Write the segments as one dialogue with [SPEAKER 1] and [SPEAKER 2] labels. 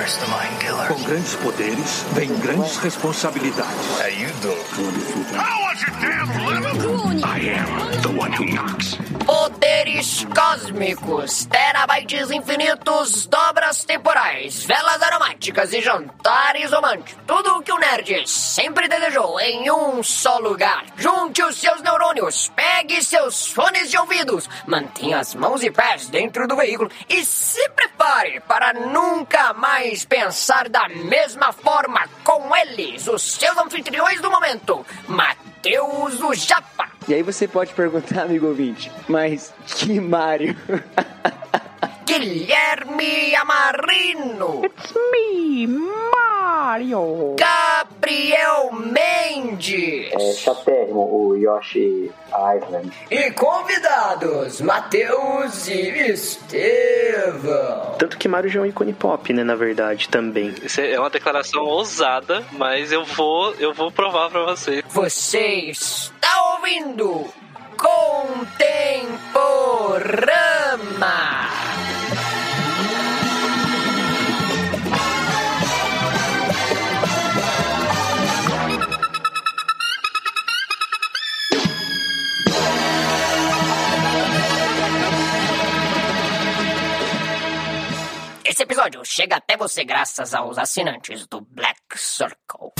[SPEAKER 1] Com grandes poderes, vem grandes responsabilidades.
[SPEAKER 2] How you doing?
[SPEAKER 3] How was your damn living?
[SPEAKER 1] I am the one who knocks.
[SPEAKER 4] Poderes cósmicos, terabytes infinitos, dobras temporais, velas aromáticas e jantares românticos. Tudo o que o nerd sempre desejou em um só lugar. Junte os seus neurônios, pegue seus fones de ouvidos, mantenha as mãos e pés dentro do veículo e se prepare para nunca mais pensar da mesma forma com eles, os seus anfitriões do momento. Matheus o Japa.
[SPEAKER 5] E aí você pode perguntar, amigo ouvinte, mas que Mario?
[SPEAKER 4] Guilherme Amarino.
[SPEAKER 6] It's me, Mario.
[SPEAKER 4] Gabriel Mendes.
[SPEAKER 7] É chatérrimo o Yoshi Island.
[SPEAKER 4] E convidados, Matheus e Estevão.
[SPEAKER 8] Tanto que Mario já é um ícone pop, né, na verdade, também.
[SPEAKER 9] Isso é uma declaração ousada, mas eu vou, eu vou provar pra você.
[SPEAKER 4] Você está ouvindo Contemporama. Esse episódio chega até você graças aos assinantes do Black Circle.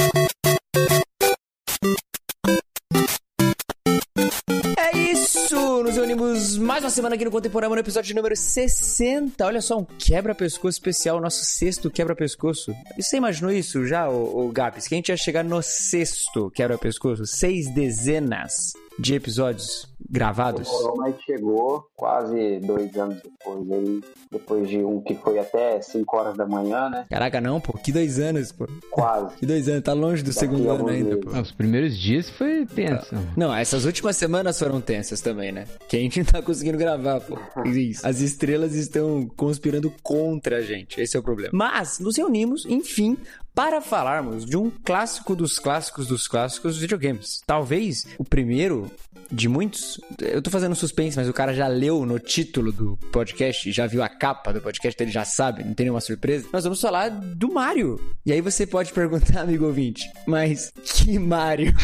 [SPEAKER 10] É isso! Nos reunimos mais uma semana aqui no Contemporâneo, no episódio número 60. Olha só, um quebra-pescoço especial, nosso sexto quebra-pescoço. Você imaginou isso já, ô Gabs? Que a gente ia chegar no sexto quebra-pescoço? Seis dezenas de episódios gravados?
[SPEAKER 7] O mas chegou quase dois anos depois aí, depois de um que foi até 5 horas da manhã, né?
[SPEAKER 10] Caraca, não, pô. Que dois anos, pô.
[SPEAKER 7] Quase.
[SPEAKER 10] Que dois anos, tá longe do
[SPEAKER 7] Daqui
[SPEAKER 10] segundo ano ainda, pô.
[SPEAKER 11] Os primeiros dias foi tenso.
[SPEAKER 10] Não, essas últimas semanas foram tensas também, né? Que a gente não tá conseguindo gravar, pô. Isso. As estrelas estão conspirando contra a gente. Esse é o problema. Mas nos reunimos, enfim, para falarmos de um clássico dos clássicos dos clássicos dos videogames. Talvez o primeiro de muitos. Eu tô fazendo suspense, mas o cara já leu no título do podcast, já viu a capa do podcast, então ele já sabe, não tem nenhuma surpresa. Nós vamos falar do Mario. E aí você pode perguntar, amigo ouvinte, mas que Mario?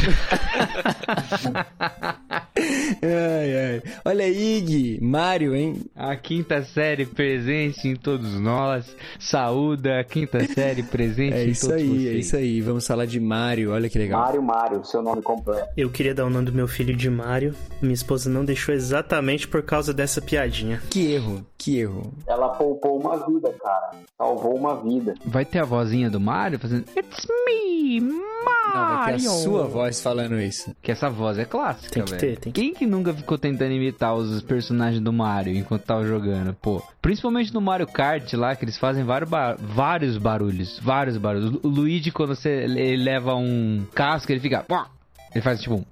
[SPEAKER 10] ai, ai. Olha aí, Gui, Mario, hein?
[SPEAKER 11] A quinta série presente em todos nós. Saúda a quinta série presente
[SPEAKER 10] É
[SPEAKER 11] em
[SPEAKER 10] isso
[SPEAKER 11] todos
[SPEAKER 10] aí,
[SPEAKER 11] vocês.
[SPEAKER 10] é isso aí. Vamos falar de Mario, olha que legal.
[SPEAKER 7] Mário Mário, seu nome completo.
[SPEAKER 8] Eu queria dar o nome do meu filho de Mário. Minha esposa não deixou exatamente por causa dessa piadinha.
[SPEAKER 10] Que erro, que erro.
[SPEAKER 7] Ela poupou uma vida, cara. Salvou uma vida.
[SPEAKER 11] Vai ter a vozinha do Mario fazendo It's me, Mario.
[SPEAKER 10] Não, vai ter a sua voz falando isso.
[SPEAKER 11] Que essa voz é clássica,
[SPEAKER 8] Tem que
[SPEAKER 11] velho.
[SPEAKER 8] ter, tem que
[SPEAKER 11] Quem que nunca ficou tentando imitar os personagens do Mario enquanto tava jogando, pô? Principalmente no Mario Kart lá, que eles fazem vários, ba- vários barulhos. Vários barulhos. O Luigi, quando você leva um casco, ele fica... Ele faz tipo um...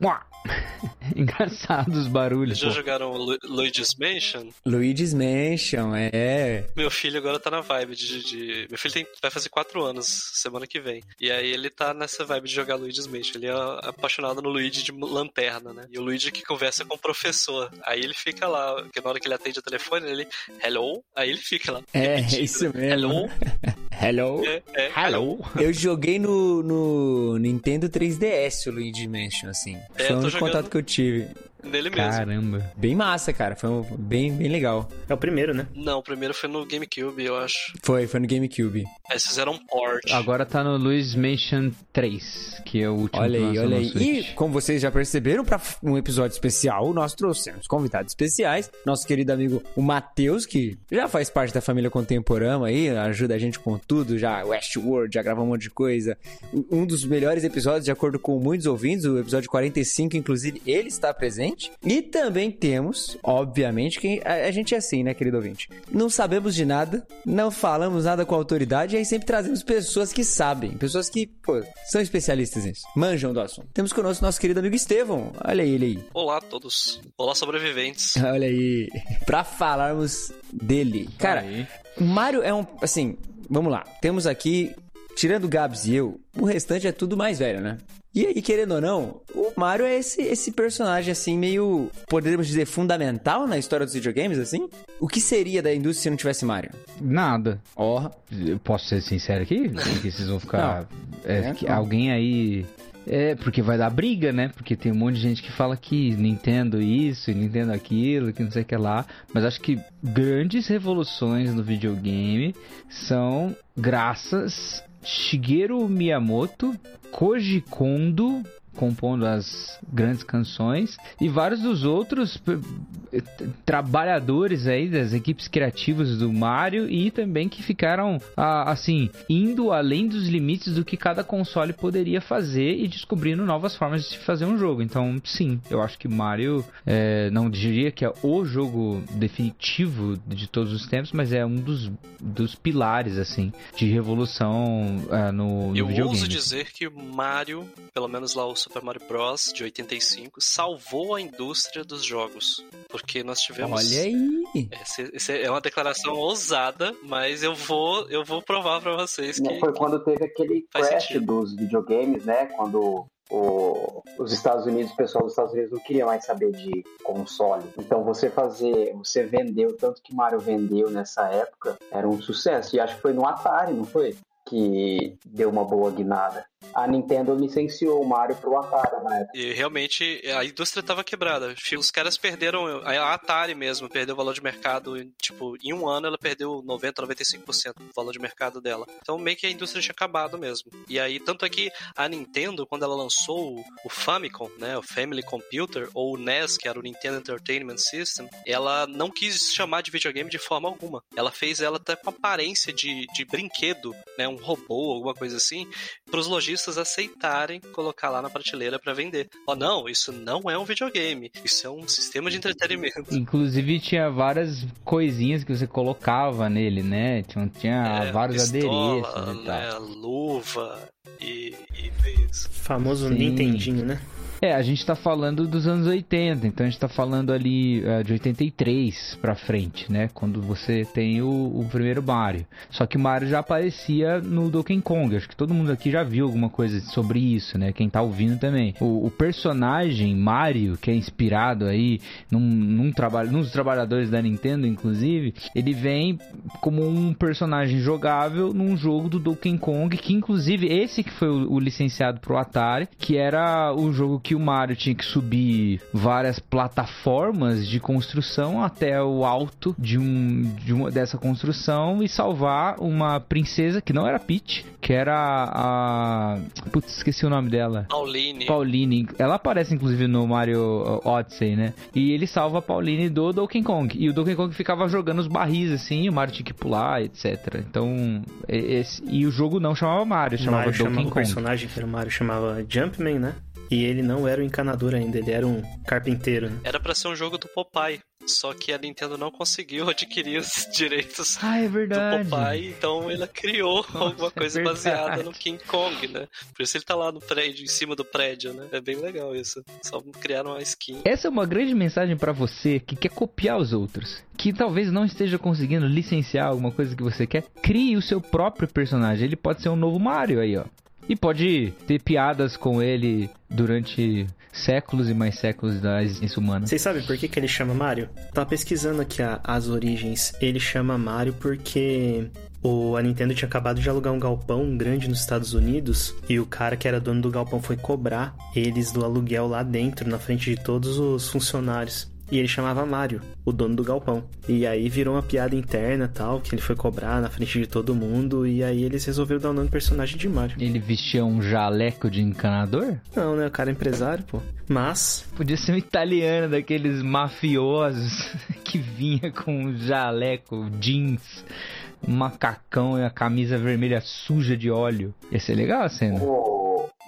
[SPEAKER 11] "Pá". Engraçado os barulhos,
[SPEAKER 9] Já
[SPEAKER 11] pô.
[SPEAKER 9] jogaram Lu- Luigi's Mansion?
[SPEAKER 10] Luigi's Mansion, é.
[SPEAKER 9] Meu filho agora tá na vibe de. de- Meu filho tem- vai fazer 4 anos semana que vem. E aí ele tá nessa vibe de jogar Luigi's Mansion. Ele é apaixonado no Luigi de lanterna, né? E o Luigi que conversa com o professor. Aí ele fica lá, porque na hora que ele atende o telefone, ele. Hello? Aí ele fica lá.
[SPEAKER 10] É,
[SPEAKER 9] repetindo.
[SPEAKER 10] isso mesmo.
[SPEAKER 9] Hello?
[SPEAKER 10] Hello.
[SPEAKER 9] É, é,
[SPEAKER 11] Hello.
[SPEAKER 10] Eu joguei no, no Nintendo 3DS o Luigi Mansion, assim.
[SPEAKER 9] É,
[SPEAKER 10] Foi o único contato
[SPEAKER 9] jogando-
[SPEAKER 10] que eu tive.
[SPEAKER 9] Nele mesmo.
[SPEAKER 11] Caramba.
[SPEAKER 10] Bem massa, cara. Foi um- bem, bem legal.
[SPEAKER 8] É o primeiro, né?
[SPEAKER 9] Não, o primeiro foi no GameCube, eu acho.
[SPEAKER 10] Foi, foi no GameCube.
[SPEAKER 9] Aí eles fizeram um port.
[SPEAKER 11] Agora tá no Luigi's Mansion 3, que é o último
[SPEAKER 10] Olha aí, olha aí.
[SPEAKER 11] Switch.
[SPEAKER 10] E como vocês já perceberam, para um episódio especial, nós trouxemos convidados especiais. Nosso querido amigo o Matheus, que já faz parte da família Contemporânea aí, ajuda a gente com tudo, já Westworld, já gravou um monte de coisa. Um dos melhores episódios, de acordo com muitos ouvintes, o episódio 45, inclusive, ele está presente. E também temos, obviamente, que a, a gente é assim, né, querido ouvinte? Não sabemos de nada, não falamos nada com autoridade, e aí sempre trazemos pessoas que sabem, pessoas que, pô, são especialistas nisso, manjam do assunto. Temos conosco nosso querido amigo Estevão, olha aí ele aí.
[SPEAKER 9] Olá a todos. Olá, sobreviventes.
[SPEAKER 10] Olha aí, pra falarmos dele. Cara,
[SPEAKER 11] Aí.
[SPEAKER 10] Mario é um, assim, vamos lá. Temos aqui tirando o Gabs e eu, o restante é tudo mais velho, né? E aí, querendo ou não, o Mario é esse, esse personagem, assim, meio, poderíamos dizer, fundamental na história dos videogames, assim? O que seria da indústria se não tivesse Mario?
[SPEAKER 11] Nada.
[SPEAKER 10] Ó.
[SPEAKER 11] Eu Posso ser sincero aqui? Porque vocês vão ficar. é,
[SPEAKER 10] É,
[SPEAKER 11] alguém aí. É, porque vai dar briga, né? Porque tem um monte de gente que fala que Nintendo isso, e Nintendo aquilo, que não sei o que lá. Mas acho que grandes revoluções no videogame são graças Shigeru Miyamoto, Koji Kondo compondo as grandes canções e vários dos outros t- trabalhadores aí das equipes criativas do Mario e também que ficaram assim indo além dos limites do que cada console poderia fazer e descobrindo novas formas de se fazer um jogo. Então, sim, eu acho que Mario é, não diria que é o jogo definitivo de todos os tempos, mas é um dos, dos pilares assim de revolução ah, no, no
[SPEAKER 9] Eu
[SPEAKER 11] videogame.
[SPEAKER 9] ouso dizer que Mario, pelo menos lá o Super Mario Bros. de 85, salvou a indústria dos jogos. Porque nós tivemos.
[SPEAKER 10] Olha aí!
[SPEAKER 9] Esse, esse é uma declaração ousada, mas eu vou, eu vou provar pra vocês que.
[SPEAKER 7] Foi quando teve aquele crash
[SPEAKER 9] sentido.
[SPEAKER 7] dos videogames, né? Quando o- os Estados Unidos, o pessoal dos Estados Unidos não queria mais saber de console. Então você fazer, você vendeu tanto que Mario vendeu nessa época, era um sucesso. E acho que foi no Atari, não foi? Que deu uma boa guinada. A Nintendo licenciou o Mario pro Atari época.
[SPEAKER 9] E realmente a indústria tava quebrada. Os caras perderam, a Atari mesmo perdeu o valor de mercado, tipo, em um ano ela perdeu 90, 95% do valor de mercado dela. Então meio que a indústria tinha acabado mesmo. E aí, tanto é que a Nintendo, quando ela lançou o- Famicom, né, o Family Computer, ou o NES, que era o Nintendo Entertainment System, ela não quis chamar de videogame de forma alguma. Ela fez ela até com aparência de, de brinquedo, né, um robô, alguma coisa assim, para os lojistas aceitarem colocar lá na prateleira para vender. Ó, não, isso não é um videogame, isso é um sistema de entretenimento.
[SPEAKER 11] Inclusive tinha várias coisinhas que você colocava nele, né? Tinha, tinha
[SPEAKER 9] É,
[SPEAKER 11] vários
[SPEAKER 9] pistola,
[SPEAKER 11] adereços e tal.
[SPEAKER 9] né, luva e, e isso.
[SPEAKER 8] Famoso
[SPEAKER 11] Sim.
[SPEAKER 8] Nintendinho, né?
[SPEAKER 11] É, a gente tá falando dos anos 80, então a gente tá falando ali eh, de 83 pra frente, né? Quando você tem o, o primeiro Mario. Só que o Mario já aparecia no Donkey Kong. Acho que todo mundo aqui já viu alguma coisa sobre isso, né? Quem tá ouvindo também. O, o personagem Mario, que é inspirado aí num, num trabalho, nos trabalhadores da Nintendo, inclusive, ele vem como um personagem jogável num jogo do Donkey Kong, que inclusive esse que foi o, o licenciado pro Atari, que era o jogo que o Mario tinha que subir várias plataformas de construção até o alto de um de uma dessa construção e salvar uma princesa que não era Peach, que era a putz, esqueci o nome dela.
[SPEAKER 9] Pauline.
[SPEAKER 11] Pauline, ela aparece inclusive no Mario uh, Odyssey, né? E ele salva a Pauline do Donkey Kong. E o Donkey Kong ficava jogando os barris assim, e o Mario tinha que pular, etc. Então, e- esse, e o jogo não chamava Mario, chamava
[SPEAKER 8] Mario
[SPEAKER 11] Donkey
[SPEAKER 8] chamava o personagem que era o Mario chamava Jumpman, né? E ele não era o encanador ainda, ele era um carpinteiro, né?
[SPEAKER 9] Era pra ser um jogo do Popeye, só que a Nintendo não conseguiu adquirir os direitos
[SPEAKER 11] Ah, é
[SPEAKER 9] do. Popeye, então ela criou alguma
[SPEAKER 11] é
[SPEAKER 9] coisa
[SPEAKER 11] verdade.
[SPEAKER 9] baseada no King Kong, né? Por isso ele tá lá no prédio, em cima do prédio, né? É bem legal isso. Só criaram uma skin.
[SPEAKER 11] Essa é uma grande mensagem pra você que quer copiar os outros, que talvez não esteja conseguindo licenciar alguma coisa que você quer. Crie o seu próprio personagem. Ele pode ser um novo Mario aí, ó. E pode ter piadas com ele durante séculos e mais séculos da existência humana.
[SPEAKER 8] Vocês sabem por que, que ele chama Mario? Tava pesquisando aqui a- as origens. Ele chama Mario porque o, a Nintendo tinha acabado de alugar um galpão grande nos Estados Unidos e o cara que era dono do galpão foi cobrar eles do aluguel lá dentro, na frente de todos os funcionários. E ele chamava Mario, o dono do galpão. E aí virou uma piada interna tal, que ele foi cobrar na frente de todo mundo. E aí eles resolveram dar o nome do personagem de Mario.
[SPEAKER 11] Ele vestia um jaleco de encanador?
[SPEAKER 8] Não, né? O cara é empresário, pô. Mas
[SPEAKER 11] Podia ser um italiano daqueles mafiosos que vinha com um jaleco, jeans, um macacão e a camisa vermelha suja de óleo. Ia ser legal a cena.
[SPEAKER 7] O-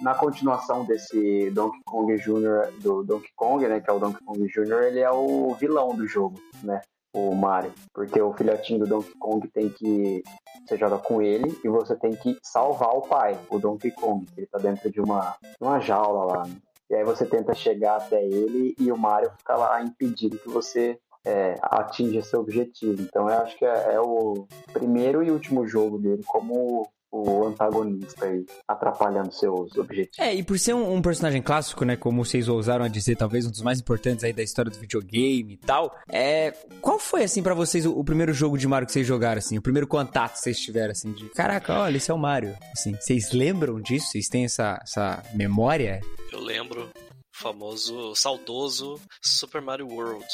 [SPEAKER 7] na continuação desse Donkey Kong Jr., do Donkey Kong, né, que é o Donkey Kong Jr., ele é o vilão do jogo, né, o Mario. Porque o filhotinho do Donkey Kong tem que... Você joga com ele e você tem que salvar o pai, o Donkey Kong, que ele tá dentro de uma, uma jaula lá, né? E aí você tenta chegar até ele e o Mario fica lá impedindo que você é, atinja seu objetivo. Então eu acho que é, é o primeiro e último jogo dele como o antagonista aí, atrapalhando seus objetivos.
[SPEAKER 10] É, e por ser um, um personagem clássico, né, como vocês ousaram a dizer, talvez um dos mais importantes aí da história do videogame e tal, é, qual foi, assim, pra vocês o, o primeiro jogo de Mario que vocês jogaram, assim, o primeiro contato que vocês tiveram, assim, de, caraca, olha, esse é o Mario, assim, vocês lembram disso? Vocês têm essa, essa memória?
[SPEAKER 9] Eu lembro o famoso, saudoso Super Mario World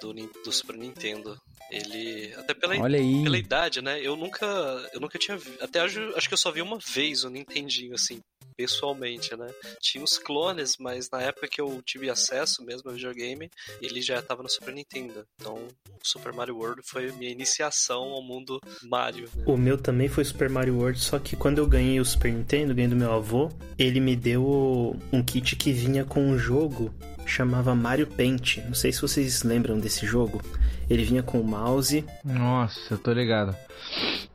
[SPEAKER 9] do, do Super Nintendo. Ele, até pela,
[SPEAKER 10] Olha aí.
[SPEAKER 9] pela idade, né? Eu nunca, eu nunca tinha vi, até hoje, acho que eu só vi uma vez o Nintendinho, assim, pessoalmente, né? Tinha os clones, mas na época que eu tive acesso mesmo ao videogame, ele já tava no Super Nintendo. Então, o Super Mario World foi minha iniciação ao mundo Mario. Né?
[SPEAKER 8] O meu também foi Super Mario World, só que quando eu ganhei o Super Nintendo, ganhei do meu avô, ele me deu um kit que vinha com um jogo chamava Mario Paint. Não sei se vocês lembram desse jogo. Ele vinha com o mouse.
[SPEAKER 11] Nossa, eu tô ligado.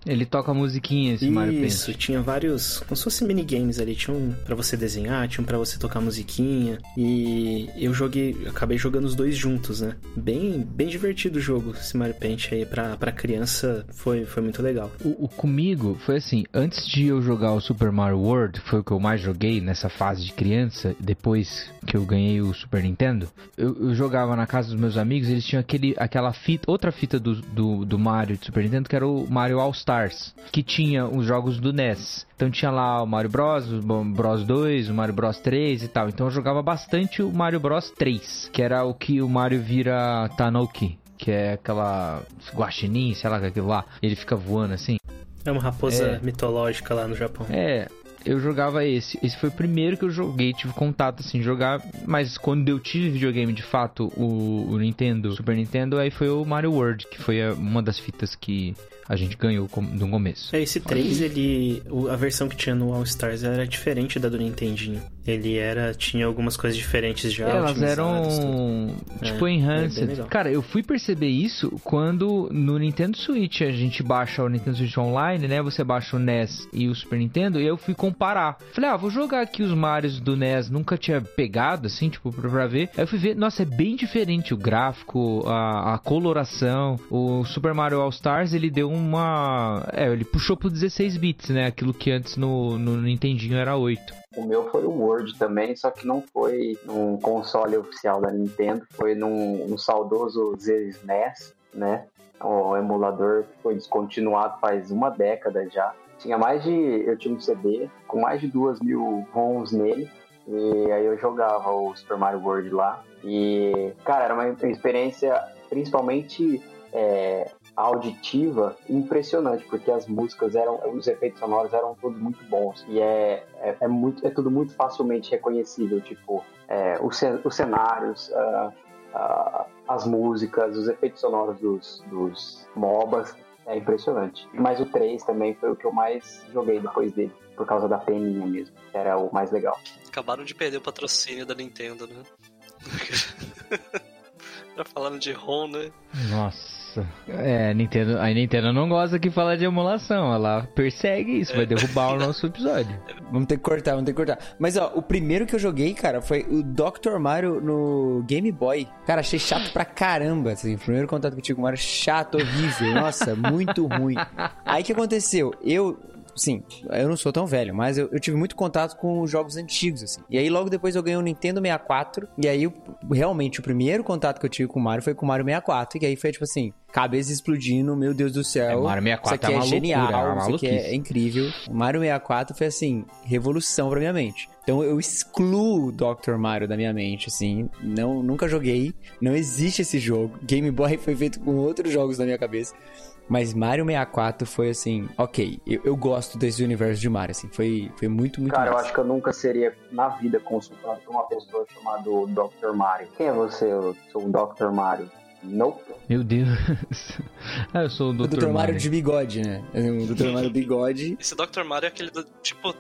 [SPEAKER 11] Ele toca musiquinha esse Mario Paint.
[SPEAKER 8] Isso, tinha vários, como se fossem minigames ali, tinha um pra você desenhar, tinha um pra você tocar musiquinha, e eu joguei, acabei jogando os dois juntos, né? Bem, bem divertido o jogo, esse Mario Paint aí, pra, pra criança foi, foi muito legal.
[SPEAKER 11] O, o comigo foi assim, antes de eu jogar o Super Mario World, foi o que eu mais joguei nessa fase de criança, depois que eu ganhei o Super Nintendo, eu, eu jogava na casa dos meus amigos, eles tinham aquele, aquela fita, outra fita do, do, do Mario de Super Nintendo, que era o Mario All Stars, que tinha os jogos do NES. Então tinha lá o Mario Bros, o Bros 2, o Mario Bros 3 e tal. Então eu jogava bastante o Mario Bros 3, que era o que o Mario vira Tanuki. Que é aquela guaxinim, sei lá, que é aquilo lá. Ele fica voando assim.
[SPEAKER 8] É uma raposa
[SPEAKER 11] É.
[SPEAKER 8] mitológica lá no Japão.
[SPEAKER 11] É, eu jogava esse. Esse foi o primeiro que eu joguei, tive contato assim, jogar. Mas quando eu tive videogame de fato, o, o Nintendo, Super Nintendo, aí foi o Mario World, que foi uma das fitas que a gente ganhou no começo.
[SPEAKER 8] É, esse 3, ele. A versão que tinha no All Stars era diferente da do Nintendinho. Ele era. tinha algumas coisas diferentes já.
[SPEAKER 11] Elas eram
[SPEAKER 8] É,
[SPEAKER 11] tipo
[SPEAKER 8] é
[SPEAKER 11] enhanced.
[SPEAKER 8] legal.
[SPEAKER 11] Cara, eu fui perceber isso quando no Nintendo Switch a gente baixa o Nintendo Switch Online, né? Você baixa o NES e o Super Nintendo e eu fui comparar. Falei, ah, vou jogar aqui os Marios do NES, nunca tinha pegado assim, tipo, pra, pra ver. Aí eu fui ver, nossa, é bem diferente o gráfico, a, a coloração. O Super Mario All Stars, ele deu uma. É, ele puxou pro 16 bits, né? Aquilo que antes no, no Nintendinho era 8.
[SPEAKER 7] O meu foi o Word também, só que não foi num console oficial da Nintendo, foi num, num saudoso ZSNES, né? O emulador foi descontinuado faz uma década já. Tinha mais de. Eu tinha um CD com mais de duas mil ROMs nele. E aí eu jogava o Super Mario World lá. E, cara, era uma experiência principalmente é, auditiva impressionante, porque as músicas eram, os efeitos sonoros eram todos muito bons. E é, é, é muito, é tudo muito facilmente reconhecível, tipo, é, os, os cenários, ah, ah, as músicas, os efeitos sonoros dos, dos MOBAs. É impressionante. Mas o 3 também foi o que eu mais joguei depois dele, por causa da peninha mesmo, que era o mais legal.
[SPEAKER 9] Acabaram de perder o patrocínio da Nintendo, né? tá falando de ROM, né?
[SPEAKER 11] Nossa. É, Nintendo, a Nintendo não gosta que fala de emulação. Ela persegue isso, vai derrubar o nosso episódio.
[SPEAKER 10] Vamos ter que cortar, vamos ter que cortar. Mas ó, o primeiro que eu joguei, cara, foi o Dr. Mario no Game Boy. Cara, achei chato pra caramba. Assim, o primeiro contato que eu tive com o Mario, chato, horrível. Nossa, muito ruim. Aí o que aconteceu? Eu. Sim, eu não sou tão velho, mas eu, eu tive muito contato com os jogos antigos, assim. E aí logo depois eu ganhei o Nintendo 64. E aí, o- realmente, o primeiro contato que eu tive com o Mario foi com o Mario 64. E aí foi tipo assim, cabeça explodindo, meu Deus do céu.
[SPEAKER 11] É, Mario 64
[SPEAKER 10] isso aqui
[SPEAKER 11] é
[SPEAKER 10] é,
[SPEAKER 11] uma loucura,
[SPEAKER 10] genial,
[SPEAKER 11] é
[SPEAKER 10] isso aqui é, é incrível. O Mario 64 foi assim, revolução pra minha mente. Então eu excluo o Dr. Mario da minha mente, assim. Não, nunca joguei. Não existe esse jogo. Game Boy foi feito com outros jogos na minha cabeça. Mas Mario 64 foi assim, ok, eu, eu gosto desse universo de Mario, assim, foi, foi muito, muito
[SPEAKER 7] Cara, eu
[SPEAKER 10] massa.
[SPEAKER 7] acho que eu nunca seria na vida consultado por uma pessoa chamada Dr. Mario. Quem é você? Eu sou o Dr. Mario. Nope.
[SPEAKER 11] Meu Deus. ah, eu sou o
[SPEAKER 10] O
[SPEAKER 11] Dr.
[SPEAKER 10] Dr. Mario
[SPEAKER 11] Mario.
[SPEAKER 10] de bigode, né? O Dr. Mario bigode.
[SPEAKER 9] Esse Dr. Mario é aquele do tipo.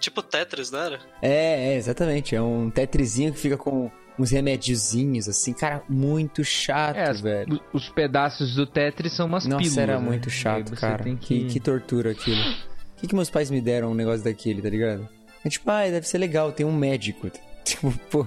[SPEAKER 9] Tipo Tetris, não era?
[SPEAKER 10] É, é, exatamente. É um tetrizinho que fica com uns remédiozinhos, assim. Cara, muito chato,
[SPEAKER 11] É,
[SPEAKER 10] velho.
[SPEAKER 11] Os pedaços do Tetris são umas
[SPEAKER 10] Nossa,
[SPEAKER 11] pílulas.
[SPEAKER 10] era
[SPEAKER 11] né?
[SPEAKER 10] muito chato, cara.
[SPEAKER 11] tem
[SPEAKER 10] Que... Que, tortura aquilo. O que, que meus pais me deram um negócio daquele, tá ligado? É tipo, ah, deve ser legal, tem um médico. Tipo, pô,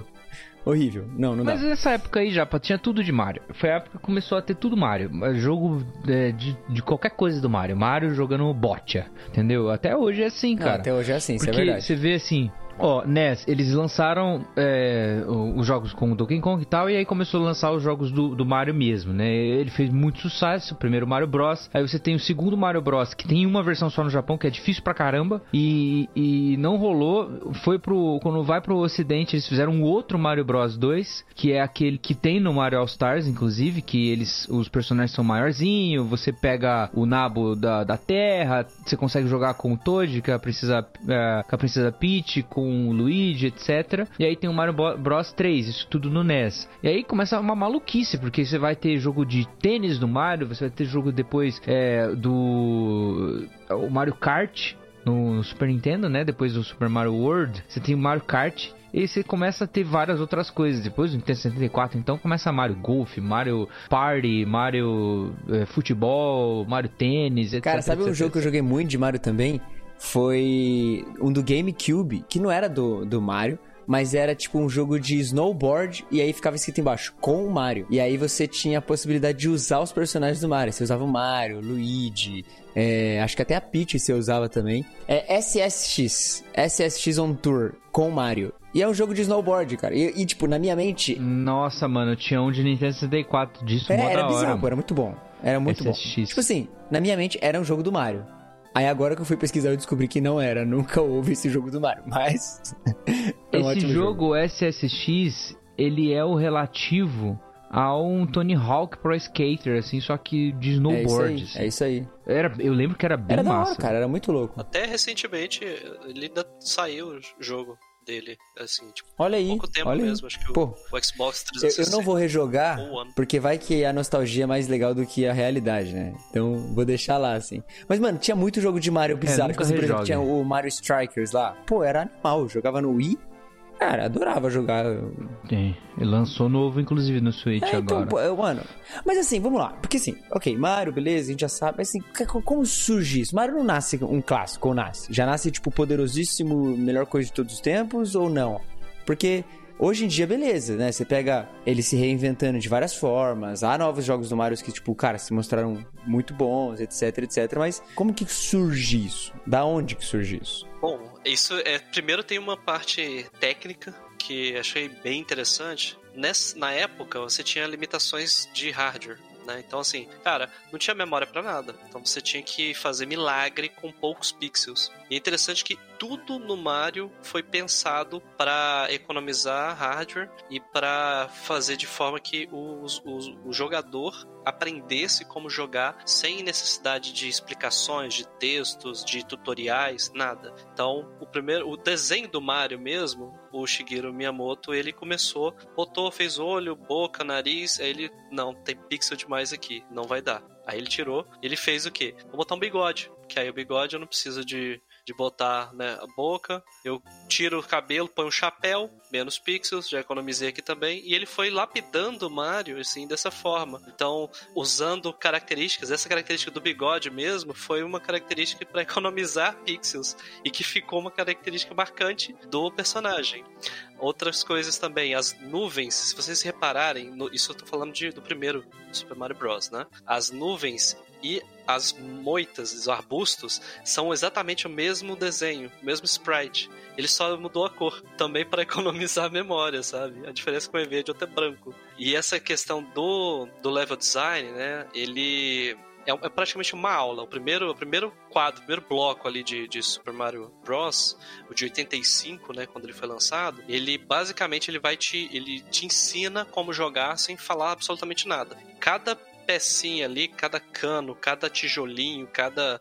[SPEAKER 10] Horrível. Não, não dá.
[SPEAKER 11] Mas nessa época aí já tinha tudo de Mario. Foi a época que começou a ter tudo Mario. Jogo é, de, de qualquer coisa do Mario. Mario jogando botcha, entendeu? Até hoje é assim,
[SPEAKER 10] Não,
[SPEAKER 11] cara.
[SPEAKER 10] até hoje é assim, isso é
[SPEAKER 11] Porque
[SPEAKER 10] verdade.
[SPEAKER 11] você vê assim, ó, NES, eles lançaram é, os jogos com o Donkey Kong e tal, e aí começou a lançar os jogos do, do Mario mesmo, né? Ele fez muito sucesso, o primeiro Mario Bros. Aí você tem o segundo Mario Bros, que tem uma versão só no Japão, que é difícil pra caramba, e, e não rolou. Foi pro. Quando vai pro ocidente, eles fizeram um outro Mario Bros 2, que é aquele que tem no Mario All Stars, inclusive, que eles. Os personagens são maiorzinhos, você pega o nabo da, da terra, você consegue jogar com o Toad, com a princesa, é, com a princesa Peach, com o Luigi, etc. E aí tem o Mario Bros 3, isso tudo no NES. E aí começa uma maluquice, porque você vai ter jogo de tênis do Mario, você vai ter jogo depois é, do o Mario Kart no Super Nintendo, né? Depois do Super Mario World, você tem o Mario Kart. E você começa a ter várias outras coisas. Depois do Nintendo 64, então começa Mario Golf, Mario Party, Mario eh, Futebol, Mario Tênis, etc.
[SPEAKER 10] Cara, sabe um
[SPEAKER 11] etc.
[SPEAKER 10] jogo que eu joguei muito de Mario também? Foi um do GameCube, que não era do, do Mario, mas era tipo um jogo de snowboard e aí ficava escrito embaixo com o Mario. E aí você tinha a possibilidade de usar os personagens do Mario. Você usava o Mario, o Luigi, é, acho que até a Peach você usava também. É SSX, SSX on Tour com o Mario. E é um jogo de snowboard, cara. E, e, tipo, na minha mente.
[SPEAKER 11] Nossa, mano, tinha um de Nintendo 64 disso,
[SPEAKER 10] É, era bizarro,
[SPEAKER 11] hora.
[SPEAKER 10] era muito bom. Era muito bom.
[SPEAKER 11] SSX.
[SPEAKER 10] Tipo assim, na minha mente era um jogo do Mario. Aí agora que eu fui pesquisar eu descobri que não era, nunca houve esse jogo do Mario, mas é um
[SPEAKER 11] Esse
[SPEAKER 10] ótimo
[SPEAKER 11] jogo SSX, ele é o relativo a um Tony Hawk Pro Skater, assim, só que de
[SPEAKER 10] É isso
[SPEAKER 11] snowboard.
[SPEAKER 10] aí,
[SPEAKER 11] assim.
[SPEAKER 10] é isso aí.
[SPEAKER 11] Era, eu lembro que era bem
[SPEAKER 10] Era da
[SPEAKER 11] massa.
[SPEAKER 10] hora, cara, era muito louco.
[SPEAKER 9] Até recentemente ele ainda saiu o jogo dele, assim, tipo,
[SPEAKER 10] Olha aí,
[SPEAKER 9] pouco tempo
[SPEAKER 10] olha aí.
[SPEAKER 9] mesmo, acho que o-
[SPEAKER 10] Pô,
[SPEAKER 9] o, Xbox
[SPEAKER 10] eu,
[SPEAKER 9] 360.
[SPEAKER 10] eu não vou rejogar, porque vai que a nostalgia é mais legal do que a realidade, né? Então vou deixar lá, assim. Mas, mano, tinha muito jogo de Mario bizarro.
[SPEAKER 11] nunca
[SPEAKER 10] Tipo, assim, por exemplo, tinha o Mario Strikers lá. Pô, era animal, eu jogava no Wii. Cara, adorava jogar.
[SPEAKER 11] Tem. Ele lançou novo, inclusive, no Switch
[SPEAKER 10] É, então,
[SPEAKER 11] agora.
[SPEAKER 10] mano. Mas assim, vamos lá. Porque assim, ok, Mario, beleza, a gente já sabe. Mas assim, como surge isso? Mario não nasce um clássico, ou nasce? Já nasce, tipo, poderosíssimo, melhor coisa de todos os tempos, ou não? Porque hoje em dia, beleza, né? Você pega ele se reinventando de várias formas. Há novos jogos do Mario que, tipo, cara, se mostraram muito bons, etc, etc. Mas como que surge isso? Da onde que surge isso?
[SPEAKER 9] Bom, isso é. Primeiro tem uma parte técnica que achei bem interessante. Nessa, na época, você tinha limitações de hardware. Né? Então, assim, cara, não tinha memória pra nada. Então você tinha que fazer milagre com poucos pixels. E é interessante que tudo no Mario foi pensado para economizar hardware e para fazer de forma que os- os- o jogador aprendesse como jogar sem necessidade de explicações, de textos, de tutoriais, nada. Então, o primeiro, o desenho do Mario mesmo, o Shigeru Miyamoto, ele começou, botou, fez olho, boca, nariz, aí ele, não, tem pixel demais aqui, não vai dar. Aí ele tirou, ele fez o quê? Vou botar um bigode, que aí o bigode eu não preciso de, de botar né, a boca, eu tiro o cabelo, ponho um chapéu, menos pixels, já economizei aqui também, e ele foi lapidando o Mario, assim, dessa forma. Então, usando características, essa característica do bigode mesmo foi uma característica para economizar pixels, e que ficou uma característica marcante do personagem. Outras coisas também, as nuvens, se vocês repararem, no- isso eu tô falando de- do primeiro Super Mario Bros, né? As nuvens e as moitas, os arbustos, são exatamente o mesmo desenho, o mesmo sprite. Ele só mudou a cor, também para economizar a memória, sabe? A diferença com o verde é outro é branco. E essa questão do, do level design, né? Ele é, é praticamente uma aula. O primeiro, o primeiro quadro, o primeiro bloco ali de, de Super Mario Bros, o de 85, né, quando ele foi lançado, ele basicamente ele vai te, ele te ensina como jogar sem falar absolutamente nada. Cada pecinha ali, cada cano, cada tijolinho, cada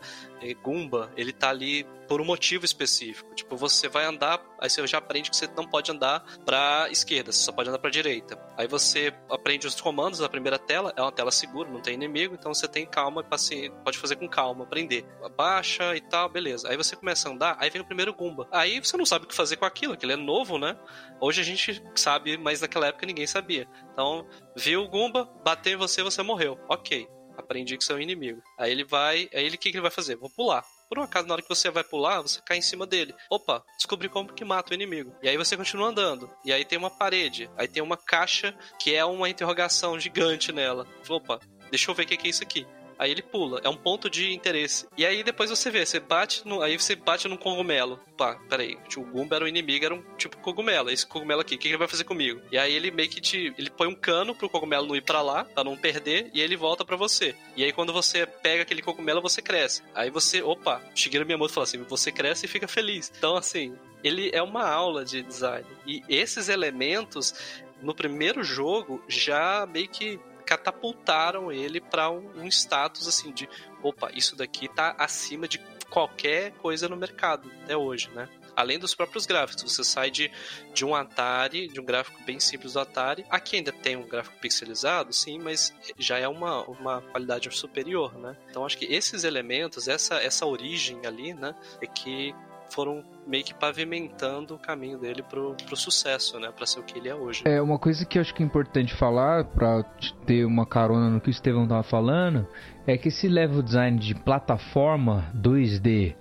[SPEAKER 9] gumba, ele tá ali por um motivo específico. Tipo, você vai andar, aí você já aprende que você não pode andar pra esquerda, você só pode andar pra direita. Aí você aprende os comandos da primeira tela, é uma tela segura, não tem inimigo, então você tem calma e pode fazer com calma, aprender. Abaixa e tal, beleza. Aí você começa a andar, aí vem o primeiro gumba. Aí você não sabe o que fazer com aquilo, aquilo é novo, né? Hoje a gente sabe, mas naquela época ninguém sabia. Então, viu o Gumba, bateu em você, você morreu. Ok. Aprendi que você é um inimigo. Aí ele vai. Aí ele o que, que ele vai fazer? Vou pular. Por um acaso, na hora que você vai pular, você cai em cima dele. Opa, descobri como que mata o inimigo. E aí você continua andando. E aí tem uma parede. Aí tem uma caixa que é uma interrogação gigante nela. Opa, deixa eu ver o que é isso aqui. Aí ele pula, é um ponto de interesse. E aí depois você vê, você bate no, aí você bate num cogumelo. Pá, peraí, o Goomba era o inimigo, era um tipo cogumelo. Esse cogumelo aqui, o que ele vai fazer comigo? E aí ele meio que te, ele põe um cano pro cogumelo não ir para lá, para não perder, e ele volta para você. E aí quando você pega aquele cogumelo, você cresce. Aí você, opa, Shigeru Miyamoto fala assim, você cresce e fica feliz. Então assim, ele é uma aula de design. E esses elementos no primeiro jogo já meio que catapultaram ele para um, um, status assim de opa, isso daqui tá acima de qualquer coisa no mercado até hoje, né? Além dos próprios gráficos, você sai de, de um Atari, de um gráfico bem simples do Atari. Aqui ainda tem um gráfico pixelizado, sim, mas já é uma, uma qualidade superior, né? Então acho que esses elementos, essa, essa origem ali, né, é que foram meio que pavimentando o caminho dele pro, pro sucesso, né? Pra ser o que ele é hoje.
[SPEAKER 11] É, uma coisa que eu acho que é importante falar, pra ter uma carona no que o Estevão tava falando, é que esse level design de plataforma 2D,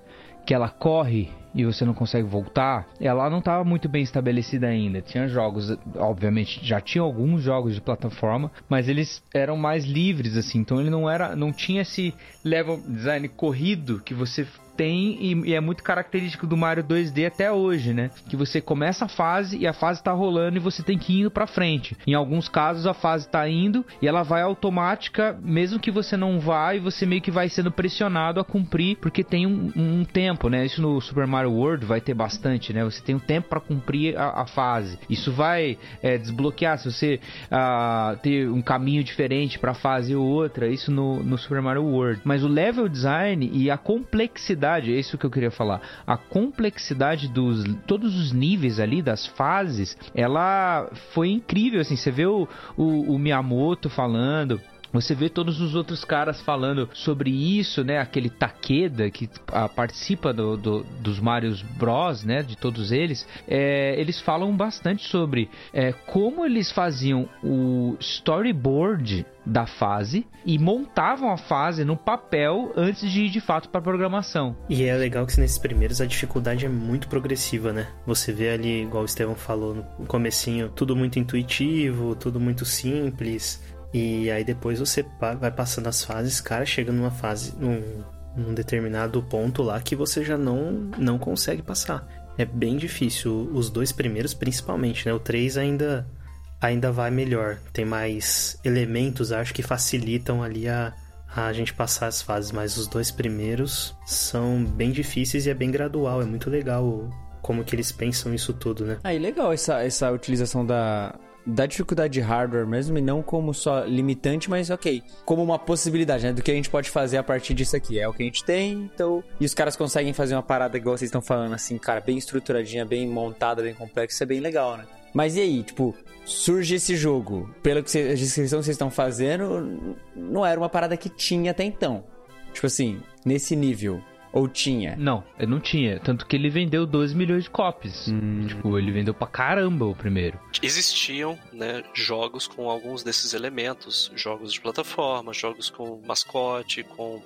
[SPEAKER 11] que ela corre e você não consegue voltar, ela não estava muito bem estabelecida ainda. Tinha jogos, obviamente, já tinha alguns jogos de plataforma, mas eles eram mais livres assim. Então ele não era, não tinha esse level design corrido que você tem e, e, é muito característico do Mario 2D até hoje, né? Que você começa a fase e a fase tá rolando e você tem que ir indo para frente. Em alguns casos a fase tá indo e ela vai automática, mesmo que você não vá e você meio que vai sendo pressionado a cumprir porque tem um, um tempo, né? Isso no Super Mario World vai ter bastante, né? Você tem um tempo para cumprir a, a, fase. Isso vai é, desbloquear se você uh, ter um caminho diferente para fase ou outra. Isso no, no Super Mario World. Mas o level design e a complexidade complexidade, é isso que eu queria falar. A complexidade dos todos os níveis ali das fases, ela foi incrível assim, você vê o, o, o Miyamoto falando, você vê todos os outros caras falando sobre isso, né? Aquele Takeda que ah, participa do, do, dos Marios Bros, né? De todos eles. É, eles falam bastante sobre é, como eles faziam o storyboard da fase e montavam a fase no papel antes de ir de fato para programação.
[SPEAKER 8] E é legal que nesses primeiros a dificuldade é muito progressiva, né? Você vê ali, igual o Estevão falou no comecinho, tudo muito intuitivo, tudo muito simples. E aí depois você vai passando as fases, cara, chega numa fase, num, num determinado ponto lá que você já não, não consegue passar. É bem difícil. Os dois primeiros, principalmente, né? O 3 ainda, ainda vai melhor. Tem mais elementos, acho que facilitam ali a, a gente passar as fases. Mas os dois primeiros são bem difíceis e é bem gradual. É muito legal como que eles pensam isso tudo, né?
[SPEAKER 10] Aí, legal essa, essa utilização da, da dificuldade de hardware mesmo e não como só limitante, mas ok, como uma possibilidade, né? Do que a gente pode fazer a partir disso aqui. É o que a gente tem, então. E os caras conseguem fazer uma parada igual vocês estão falando, assim, cara, bem estruturadinha, bem montada, bem complexa, é bem legal, né? Mas e aí, tipo, surge esse jogo. Pelo que a descrição que vocês estão fazendo, não era uma parada que tinha até então. Tipo assim, nesse nível. Ou tinha?
[SPEAKER 11] Não, ele não tinha. Tanto que ele vendeu 12 milhões de cópias. Hum. Tipo, ele vendeu pra caramba o primeiro.
[SPEAKER 9] Existiam, né, jogos com alguns desses elementos. Jogos de plataforma, jogos com mascote, com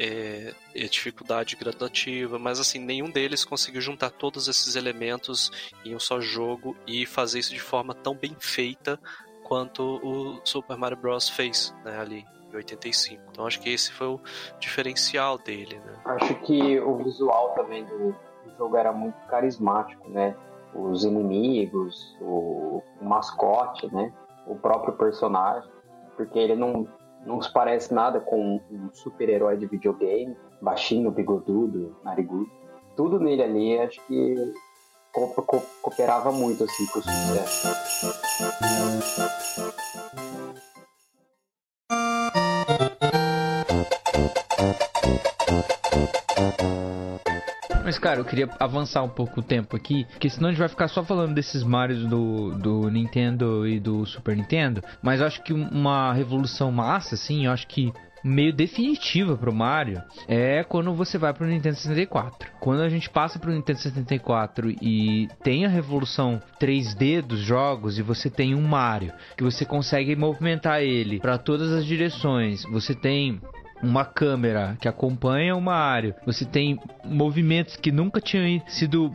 [SPEAKER 9] é, dificuldade gradativa, mas assim, nenhum deles conseguiu juntar todos esses elementos em um só jogo e fazer isso de forma tão bem feita quanto o Super Mario Bros. fez né, ali. 85. Então acho que esse foi o diferencial dele, né?
[SPEAKER 7] Acho que o visual também do, jogo era muito carismático, né? Os inimigos, o, o mascote, né? O próprio personagem, porque ele não, não se parece nada com um super-herói de videogame, baixinho, bigodudo, narigudo. Tudo nele ali, acho que co co cooperava muito assim pro sucesso.
[SPEAKER 11] Mas, cara, eu queria avançar um pouco o tempo aqui, porque senão a gente vai ficar só falando desses Marios do, do Nintendo e do Super Nintendo. Mas eu acho que uma revolução massa, assim, eu acho que meio definitiva pro Mario é quando você vai pro Nintendo 64. Quando a gente passa pro Nintendo 64 e tem a revolução 3D dos jogos e você tem um Mario que você consegue movimentar ele para todas as direções, você tem uma câmera que acompanha o Mario, você tem movimentos que nunca tinham sido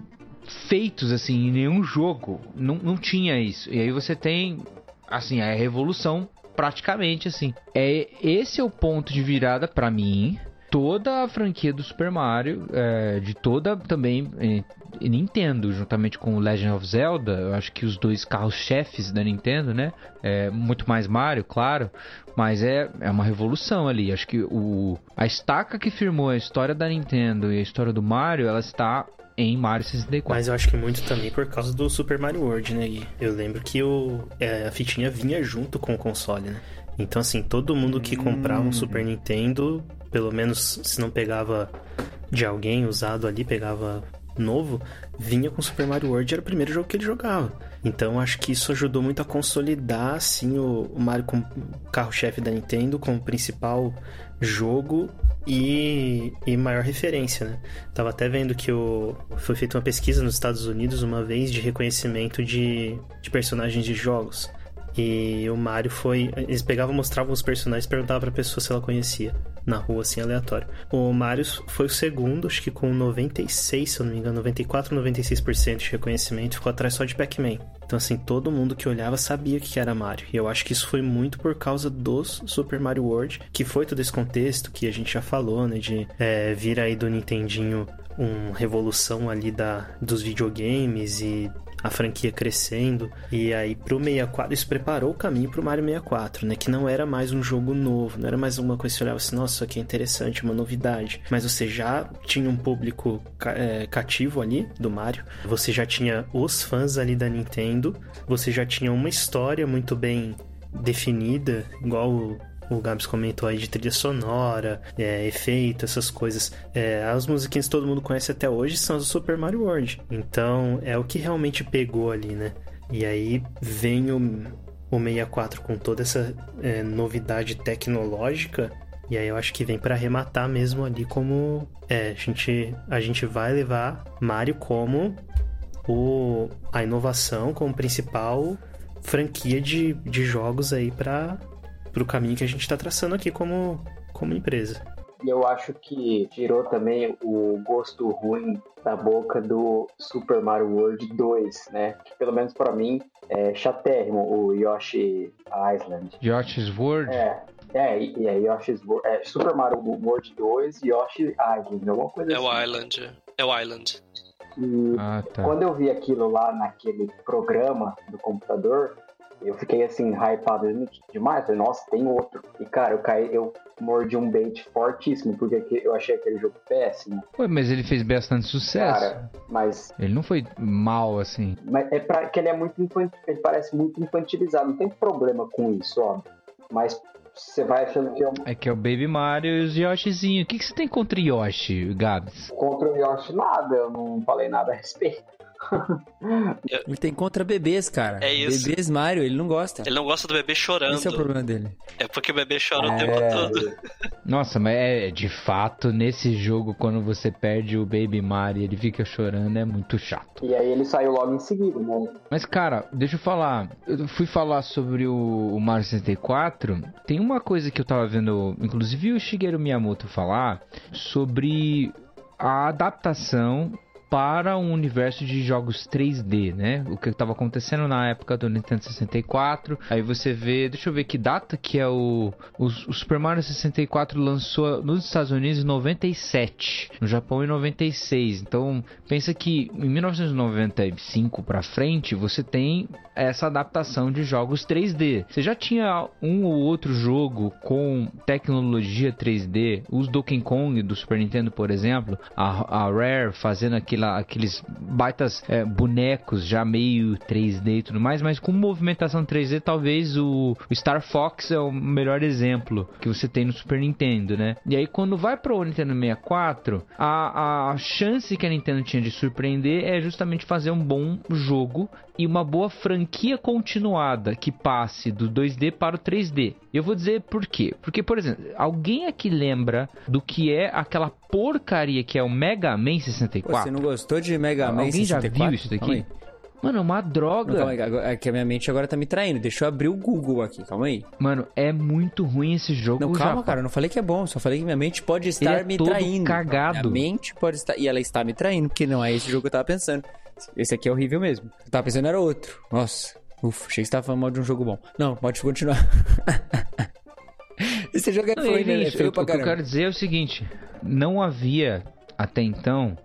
[SPEAKER 11] feitos assim em nenhum jogo, não, não tinha isso. E aí você tem assim a revolução praticamente assim. É esse é o ponto de virada para mim. Toda a franquia do Super Mario, é, de toda também é, Nintendo, juntamente com o Legend of Zelda, eu acho que os dois carros-chefes da Nintendo, né? É, muito mais Mario, claro, mas é, é uma revolução ali. Acho que o, a estaca que firmou a história da Nintendo e a história do Mario, ela está em Mario 64.
[SPEAKER 8] Mas eu acho que muito também por causa do Super Mario World, né, Gui? Eu lembro que o, é, a fitinha vinha junto com o console, né? Então, assim, todo mundo que comprava um Super Nintendo, pelo menos se não pegava de alguém usado ali, pegava novo, vinha com Super Mario World era o primeiro jogo que ele jogava. Então acho que isso ajudou muito a consolidar assim o, Mario como carro-chefe da Nintendo como principal jogo e, e maior referência, né? Tava até vendo que o, foi feita uma pesquisa nos Estados Unidos uma vez de reconhecimento de, de personagens de jogos. E o Mario foi. Eles pegavam, mostravam os personagens e perguntavam pra pessoa se ela conhecia. Na rua, assim, aleatório. O Mario foi o segundo, acho que com 96, se eu não me engano, 94, 96% de reconhecimento. Ficou atrás só de Pac-Man. Então, assim, todo mundo que olhava sabia que era Mario. E eu acho que isso foi muito por causa dos Super Mario World, que foi todo esse contexto que a gente já falou, né? De é, vir aí do Nintendinho uma revolução ali da, dos videogames e a franquia crescendo. E aí pro 64 isso preparou o caminho pro Mario 64, né? Que não era mais um jogo novo, não era mais uma coisa que você olhava assim, nossa, isso aqui é interessante, uma novidade. Mas você já tinha um público é, cativo ali do Mario, você já tinha os fãs ali da Nintendo, você já tinha uma história muito bem definida, igual o Gabs comentou aí de trilha sonora, é, efeito, essas coisas. É, as musiquinhas que todo mundo conhece até hoje são as do Super Mario World. Então é o que realmente pegou ali, né? E aí vem o, o 64 com toda essa é, novidade tecnológica. E aí eu acho que vem para arrematar mesmo ali como é, a gente a gente vai levar Mario como o a inovação como principal franquia de, de jogos aí para para o caminho que a gente está traçando aqui como, como empresa.
[SPEAKER 7] E eu acho que tirou também o gosto ruim da boca do Super Mario World 2, né? Que pelo menos para mim é chatérrimo, o Yoshi Island.
[SPEAKER 11] Yoshi's World?
[SPEAKER 7] É, é, e é Yoshi's World. É Super Mario World 2 e Yoshi Island, alguma coisa
[SPEAKER 9] é
[SPEAKER 7] assim.
[SPEAKER 9] É o Island. É o Island.
[SPEAKER 7] E ah, tá. quando eu vi aquilo lá naquele programa do computador, eu fiquei assim, hypado demais. Falei, nossa, tem outro. E cara, eu caí, eu mordi um bait fortíssimo, porque eu achei aquele jogo péssimo.
[SPEAKER 11] Ué, mas ele fez bastante sucesso.
[SPEAKER 7] Cara, mas.
[SPEAKER 11] Ele não foi mal assim.
[SPEAKER 7] Mas é pra, que ele é muito infantil, ele parece muito infantilizado. Não tem problema com isso, ó. Mas você vai achando que é um...
[SPEAKER 11] É que é o Baby Mario e os Yoshizinho. O que, que você tem contra Yoshi, Gabs?
[SPEAKER 7] Contra o Yoshi, nada. Eu não falei nada a respeito.
[SPEAKER 10] ele tem contra bebês, cara.
[SPEAKER 9] É isso.
[SPEAKER 10] Bebês Mario, ele não gosta.
[SPEAKER 9] Ele não gosta do bebê chorando.
[SPEAKER 10] Esse é o problema dele.
[SPEAKER 9] É porque o bebê chora é... o tempo todo.
[SPEAKER 11] Nossa, mas é de fato, nesse jogo, quando você perde o Baby Mario e ele fica chorando, é muito chato.
[SPEAKER 7] E aí ele saiu logo em seguida, né?
[SPEAKER 11] Mas, cara, deixa eu falar. Eu fui falar sobre o, Mario 64. Tem uma coisa que eu tava vendo, inclusive o Shigeru Miyamoto falar, sobre a adaptação para um universo de jogos 3D, né? O que estava acontecendo na época do Nintendo 64. Aí você vê, deixa eu ver que data que é o, o, o Super Mario 64 lançou nos Estados Unidos em 97, no Japão em 96. Então, pensa que em 1995 para frente você tem essa adaptação de jogos 3D. Você já tinha um ou outro jogo com tecnologia 3D, os Donkey Kong do Super Nintendo, por exemplo, a, a Rare fazendo aquele aqueles baitas é, bonecos já meio 3D e tudo mais, mas com movimentação 3D, talvez o, o, Star Fox é o melhor exemplo que você tem no Super Nintendo, né? E aí quando vai para o Nintendo 64, a, a chance que a Nintendo tinha de surpreender é justamente fazer um bom jogo e uma boa franquia continuada que passe do 2D para o 3D. Eu vou dizer por quê. Porque, por exemplo, alguém aqui lembra do que é aquela porcaria que é o Mega Man 64?
[SPEAKER 10] Pô, você não gostou de Mega Man
[SPEAKER 11] alguém
[SPEAKER 10] 64?
[SPEAKER 11] Alguém já viu isso daqui? Mano, é uma droga.
[SPEAKER 10] Não, calma aí, agora- é que a minha mente agora tá me traindo. Deixa eu abrir o Google aqui, calma aí.
[SPEAKER 11] Mano, é muito ruim esse jogo.
[SPEAKER 10] Não, calma,
[SPEAKER 11] Japa.
[SPEAKER 10] cara, eu não falei que é bom, só falei que minha mente pode estar
[SPEAKER 11] é
[SPEAKER 10] me
[SPEAKER 11] todo
[SPEAKER 10] traindo.
[SPEAKER 11] cagado.
[SPEAKER 10] Minha mente pode estar. E ela está me traindo, porque não é esse jogo que eu tava pensando. Esse aqui é horrível mesmo. Eu tava pensando era outro. Nossa. Ufa, achei que você tava falando mal de um jogo bom. Não, pode continuar. esse jogo é feio,
[SPEAKER 11] e,
[SPEAKER 10] né? É feio
[SPEAKER 11] o,
[SPEAKER 10] pra
[SPEAKER 11] o que eu
[SPEAKER 10] caramba.
[SPEAKER 11] quero dizer é o seguinte: não havia até então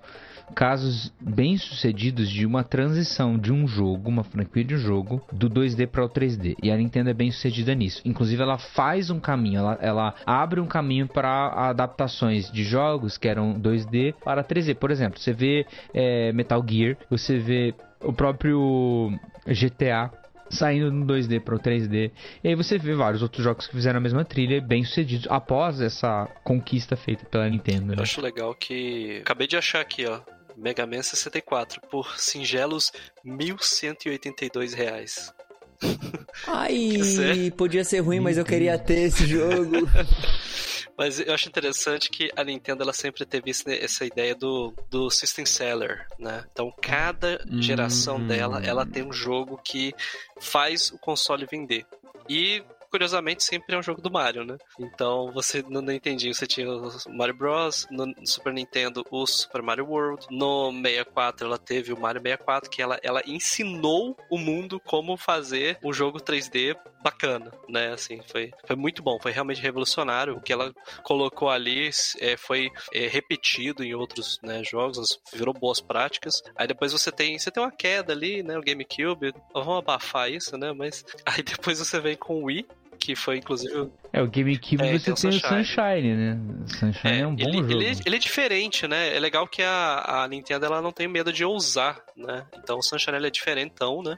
[SPEAKER 11] casos bem sucedidos de uma transição de um jogo, uma franquia de um jogo, do 2D para o 3D. E a Nintendo é bem sucedida nisso. Inclusive, ela faz um caminho, ela, ela abre um caminho para adaptações de jogos que eram 2D para 3D. Por exemplo, você vê é, Metal Gear, você vê o próprio GTA saindo no 2D para o 3D. E aí você vê vários outros jogos que fizeram a mesma trilha, bem sucedidos, após essa conquista feita pela Nintendo.
[SPEAKER 9] Eu
[SPEAKER 11] Né?
[SPEAKER 9] acho legal que. Acabei de achar aqui, ó. Mega Man 64 por singelos 1.182 reais.
[SPEAKER 10] Ai,
[SPEAKER 9] Sério?
[SPEAKER 10] podia ser ruim, mas eu queria ter esse jogo.
[SPEAKER 9] Mas eu acho interessante que a Nintendo ela sempre teve esse- essa ideia do, do System Seller, né? Então cada geração
[SPEAKER 11] Hum.
[SPEAKER 9] dela, ela tem um jogo que faz o console vender. E curiosamente sempre é um jogo do Mario, né? Então você no Nintendinho você tinha o Mario Bros, no Super Nintendo o Super Mario World, no 64 ela teve o Mario 64 que ela, ela ensinou o mundo como fazer um jogo 3D bacana, né? Assim, foi, foi muito bom, foi realmente revolucionário. O que ela colocou ali é, foi é, repetido em outros né, jogos, virou boas práticas. Aí depois você tem, você tem uma queda ali, né? O GameCube, vamos abafar isso, né? Mas aí depois você vem com o Wii, que foi inclusive o-
[SPEAKER 11] É, o GameCube
[SPEAKER 9] É,
[SPEAKER 11] você
[SPEAKER 9] tem
[SPEAKER 11] tem
[SPEAKER 9] o
[SPEAKER 11] o Sunshine, né? Sunshine é, um bom
[SPEAKER 9] ele,
[SPEAKER 11] jogo.
[SPEAKER 9] ele, ele é diferente, né? É legal que a, a Nintendo ela não tem medo de ousar, né? Então o Sunshine ele é diferentão, né?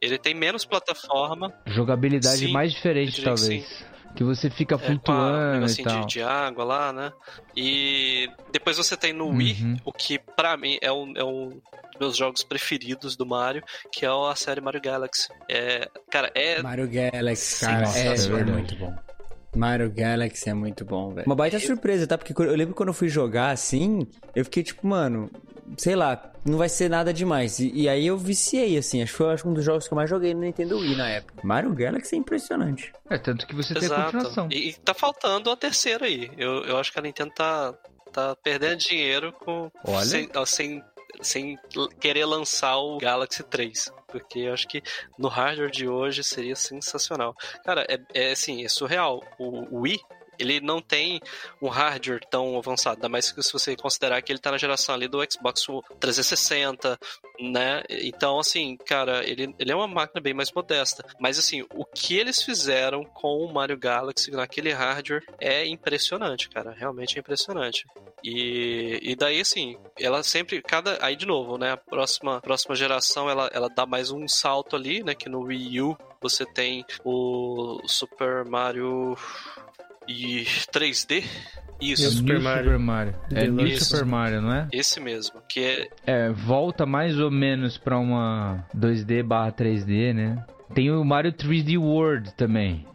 [SPEAKER 9] Ele tem menos plataforma,
[SPEAKER 11] Jogabilidade
[SPEAKER 9] Sim,
[SPEAKER 11] mais diferente, talvez. Que você fica
[SPEAKER 9] é, com a
[SPEAKER 11] flutuando e
[SPEAKER 9] negocinho
[SPEAKER 11] tal.
[SPEAKER 9] de, de água lá, né? E depois você tem no Wii,
[SPEAKER 11] Uhum.
[SPEAKER 9] o que pra mim é um, é um dos meus jogos preferidos do Mario, que é a série Mario Galaxy. É, cara, é
[SPEAKER 10] Mario Galaxy, cara, é, é
[SPEAKER 9] Sensacional.
[SPEAKER 10] muito bom. Mario Galaxy é muito bom, velho. Uma baita surpresa, tá? Porque eu lembro quando eu fui jogar assim, eu fiquei tipo, mano, sei lá, não vai ser nada demais. E, e aí eu viciei, assim, acho que foi um dos jogos que eu mais joguei no Nintendo Wii na época. Mario Galaxy é impressionante.
[SPEAKER 11] É, tanto que você tem a
[SPEAKER 9] Exato.
[SPEAKER 11] continuação.
[SPEAKER 9] E, e tá faltando a terceira aí. Eu, eu acho que a Nintendo tá, tá perdendo dinheiro com
[SPEAKER 10] Olha.
[SPEAKER 9] sem, ó, sem, sem querer lançar o Galaxy 3. Porque eu acho que no hardware de hoje seria sensacional. Cara, é, é assim, é surreal. O, o Wii. Ele não tem um hardware tão avançado, ainda mais que se você considerar que ele tá na geração ali do Xbox 360, né? Então, assim, cara, ele, ele é uma máquina bem mais modesta. Mas, assim, o que eles fizeram com o Mario Galaxy naquele hardware é impressionante, cara. Realmente é impressionante. E, e daí, assim, ela sempre, cada. Aí, de novo, né? A próxima, próxima geração ela, ela dá mais um salto ali, né? Que no Wii U você tem o Super Mario e 3D. Isso.
[SPEAKER 8] E o Super
[SPEAKER 11] New
[SPEAKER 8] Mario.
[SPEAKER 11] Super Mario. É New
[SPEAKER 9] Isso.
[SPEAKER 11] Super Mario, não é?
[SPEAKER 9] Esse mesmo, que é
[SPEAKER 11] É, volta mais ou menos pra uma 2D barra 3D, né? Tem o Mario 3D World também.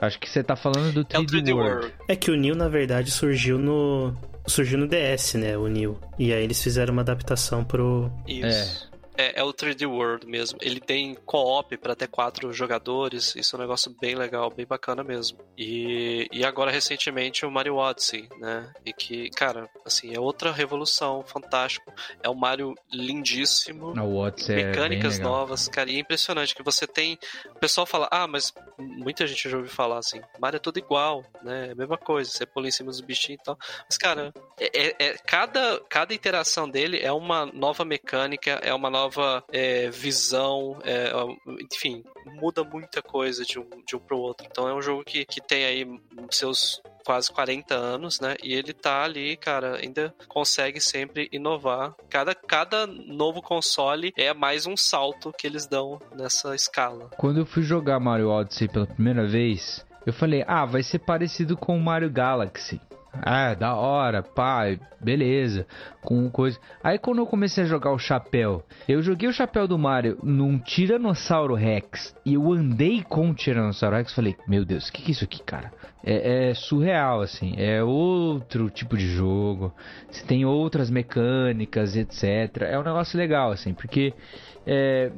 [SPEAKER 11] Acho que você tá falando do 3D,
[SPEAKER 9] É o 3D
[SPEAKER 11] World.
[SPEAKER 9] World.
[SPEAKER 8] É que o Neo, na verdade, surgiu no. Surgiu no DS, né? O Neo. E aí eles fizeram uma adaptação pro.
[SPEAKER 9] Isso. É, é o 3D World mesmo. Ele tem co-op para até quatro jogadores. Isso é um negócio bem legal, bem bacana mesmo. E, e agora, recentemente, o Mario Odyssey, né? E que, cara, assim, é outra revolução, fantástico. É um Mario lindíssimo.
[SPEAKER 11] A Odyssey é
[SPEAKER 9] mecânicas
[SPEAKER 11] legal.
[SPEAKER 9] novas, cara, e é impressionante que você tem. O pessoal fala, ah, mas muita gente já ouviu falar assim, Mario é tudo igual, né? É a mesma coisa, você pula em cima dos bichinhos e tal. Mas, cara, é, é- é- cada, cada iteração dele é uma nova mecânica, é uma nova é, visão, é, enfim, muda muita coisa de um, de um pro outro. Então é um jogo que, que tem aí seus quase 40 anos, né? E ele tá ali, cara, ainda consegue sempre inovar. Cada, cada novo console é mais um salto que eles dão nessa escala.
[SPEAKER 11] Quando eu fui jogar Mario Odyssey pela primeira vez, eu falei, ah, vai ser parecido com o Mario Galaxy. Ah, da hora, pai, beleza. Com coisa. Aí quando eu comecei a jogar o chapéu, eu joguei o chapéu do Mario num Tiranossauro Rex e eu andei com o Tiranossauro Rex. Falei, meu Deus, o que, que é isso aqui, cara? É, é, surreal, assim. É outro tipo de jogo. Você tem outras mecânicas, etc. É um negócio legal, assim, porque. É,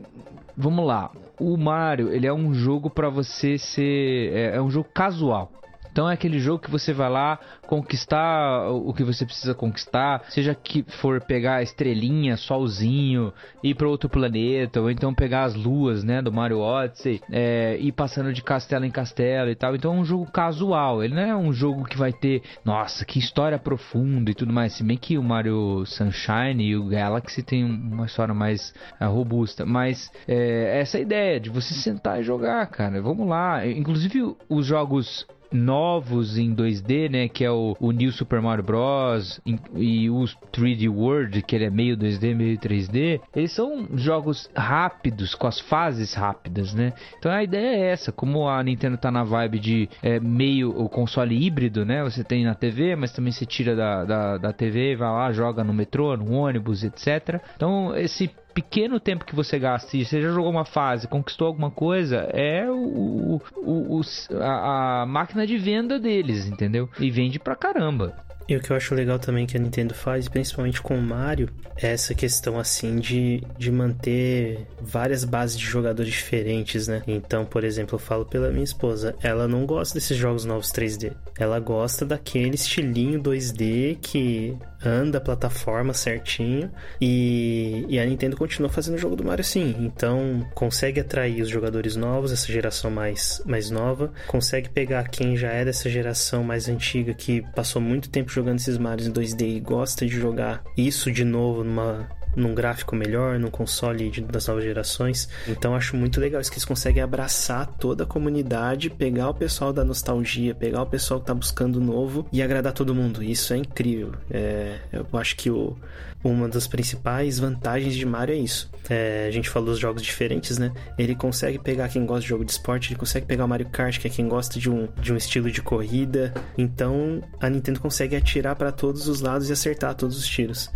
[SPEAKER 11] vamos lá. O Mario, ele é um jogo para você ser. É, é um jogo casual. Então é aquele jogo que você vai lá conquistar o que você precisa conquistar, seja que for pegar a estrelinha, solzinho, ir para outro planeta, ou então pegar as luas, né, do Mario Odyssey, é, ir passando de castelo em castelo e tal. Então é um jogo casual, ele não é um jogo que vai ter, nossa, que história profunda e tudo mais. Se bem que o Mario Sunshine e o Galaxy tem uma história mais é, robusta, mas é, essa ideia de você sentar e jogar, cara, vamos lá. Inclusive os jogos novos em 2D, né? Que é o, o New Super Mario Bros. e o 3D World, que ele é meio 2D, meio 3D. Eles são jogos rápidos, com as fases rápidas, né? Então a ideia é essa. Como a Nintendo tá na vibe de é, meio o console híbrido, né? Você tem na TV, mas também você tira da, da, da TV, vai lá, joga no metrô, no ônibus, etc. Então esse pequeno tempo que você gasta e você já jogou uma fase, conquistou alguma coisa, é o, o, o a, a, máquina de venda deles, entendeu? E vende pra caramba.
[SPEAKER 8] E o que eu acho legal também que a Nintendo faz, principalmente com o Mario, é essa questão assim de, de manter várias bases de jogadores diferentes, né? Então, por exemplo, eu falo pela minha esposa, ela não gosta desses jogos novos 3D. Ela gosta daquele estilinho 2D que anda a plataforma certinho e, e a Nintendo continua fazendo o jogo do Mario sim. Então consegue atrair os jogadores novos, essa geração mais, mais nova, consegue pegar quem já é dessa geração mais antiga que passou muito tempo jogando esses Marios em 2D e gosta de jogar isso de novo numa num gráfico melhor, num console das novas gerações. Então acho muito legal isso que eles conseguem abraçar toda a comunidade, pegar o pessoal da nostalgia, pegar o pessoal que tá buscando novo e agradar todo mundo. Isso é incrível. É, eu acho que o, uma das principais vantagens de Mario é isso. É, a gente falou dos jogos diferentes, né? Ele consegue pegar quem gosta de jogo de esporte, ele consegue pegar o Mario Kart, que é quem gosta de um, de um estilo de corrida. Então a Nintendo consegue atirar para todos os lados e acertar todos os tiros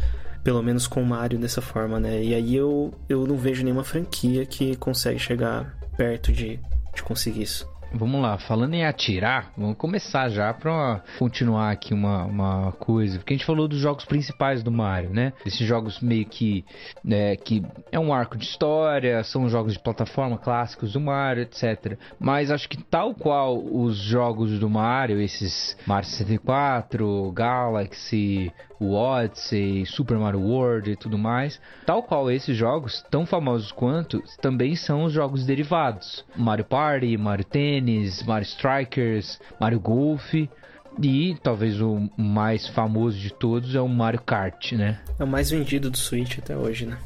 [SPEAKER 8] pelo menos com o Mario dessa forma, né? E aí eu, eu não vejo nenhuma franquia que consegue chegar perto de, de conseguir isso.
[SPEAKER 11] Vamos lá, falando em atirar, vamos começar já para continuar aqui uma, uma coisa, porque a gente falou dos jogos principais do Mario, né? Esses jogos meio que, né, que é um arco de história, são jogos de plataforma clássicos do Mario, etc. Mas acho que tal qual os jogos do Mario, esses Mario 64, Galaxy, o Odyssey, Super Mario World e tudo mais, tal qual esses jogos, tão famosos quanto, também são os jogos derivados. Mario Party, Mario Tennis, Mario Strikers, Mario Golf. E talvez o mais famoso de todos é o Mario Kart, né?
[SPEAKER 8] É o mais vendido do Switch até hoje, né?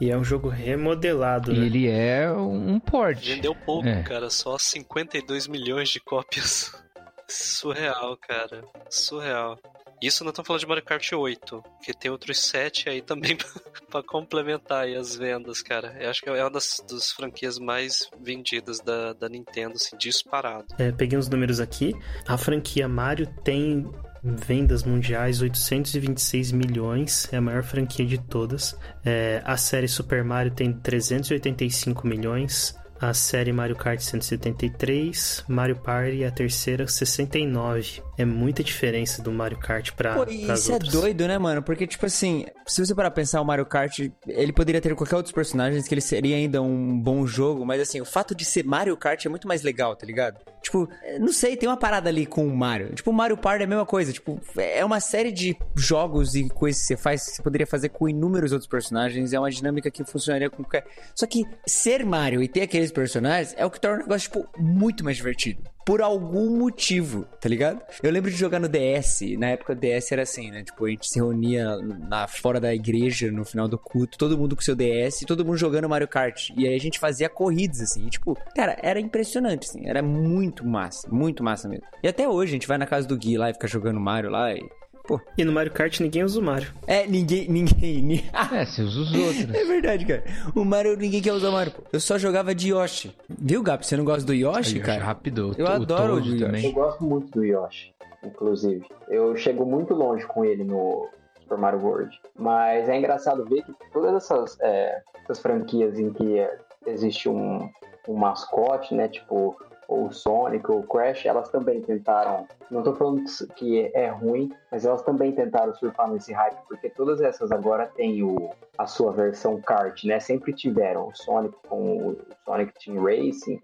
[SPEAKER 8] E é um jogo remodelado,
[SPEAKER 11] e
[SPEAKER 8] né?
[SPEAKER 11] ele é um port.
[SPEAKER 9] Vendeu pouco,
[SPEAKER 11] É.
[SPEAKER 9] cara. Só 52 milhões de cópias. Surreal, cara. Surreal. Isso não estamos falando de Mario Kart 8, que tem outros 7 aí também pra complementar aí as vendas, cara. Eu acho que é uma das, das franquias mais vendidas da, da Nintendo, assim, disparado.
[SPEAKER 8] É, peguei uns números aqui. A franquia Mario tem vendas mundiais 826 milhões, é a maior franquia de todas. É, a série Super Mario tem 385 milhões. A série Mario Kart 173, Mario Party a terceira 69. É muita diferença do Mario Kart pra,
[SPEAKER 10] Pô, isso é
[SPEAKER 8] outras.
[SPEAKER 10] doido, né, mano? Porque, tipo assim, se você parar pra pensar, o Mario Kart, ele poderia ter qualquer outros personagens que ele seria ainda um bom jogo, mas assim, o fato de ser Mario Kart é muito mais legal, tá ligado? Tipo, é, não sei, tem uma parada ali com o Mario. Tipo, o Mario Party é a mesma coisa. Tipo, é uma série de jogos e coisas que você faz que você poderia fazer com inúmeros outros personagens. É uma dinâmica que funcionaria com qualquer. Só que ser Mario e ter aqueles personagens é o que torna o negócio, tipo, muito mais divertido. Por algum motivo, tá ligado? Eu lembro de jogar no DS. Na época o DS era assim, né? Tipo, a gente se reunia na, fora da igreja no final do culto, todo mundo com seu DS, todo mundo jogando Mario Kart. E aí a gente fazia corridas, assim. E, tipo, cara, era impressionante, assim. Era muito massa, muito massa mesmo. E até hoje a gente vai na casa do Gui lá e fica jogando Mario lá e. Pô.
[SPEAKER 8] E no Mario Kart ninguém usa o Mario.
[SPEAKER 10] É, ninguém. ninguém. ni-
[SPEAKER 11] É, você usa os outros.
[SPEAKER 10] É verdade, cara. O Mario, ninguém quer usar o Mario. pô. Eu só jogava de Yoshi. Viu, Gap? Você não gosta do Yoshi,
[SPEAKER 11] Yoshi
[SPEAKER 10] cara?
[SPEAKER 11] rápido.
[SPEAKER 10] Eu
[SPEAKER 11] o
[SPEAKER 10] adoro
[SPEAKER 11] Toad
[SPEAKER 10] o Yoshi.
[SPEAKER 11] também.
[SPEAKER 7] Eu gosto muito do Yoshi. inclusive. Eu chego muito longe com ele no Super Mario World. Mas é engraçado ver que todas essas, é, essas franquias em que existe um, um mascote, né? Tipo ou Sonic ou Crash, elas também tentaram. Não tô falando que é ruim, mas elas também tentaram surfar nesse hype, porque todas essas agora têm o, a sua versão kart, né? Sempre tiveram o Sonic com o Sonic Team Racing,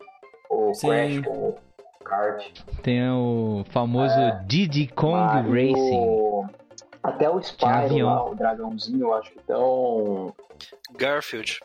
[SPEAKER 7] o
[SPEAKER 10] Sim.
[SPEAKER 7] Crash com o kart.
[SPEAKER 11] Tem o famoso
[SPEAKER 7] É.
[SPEAKER 11] Diddy Kong
[SPEAKER 7] Mario-
[SPEAKER 11] Racing.
[SPEAKER 7] Até o Spyro lá, o dragãozinho, eu acho que tão.
[SPEAKER 9] Garfield.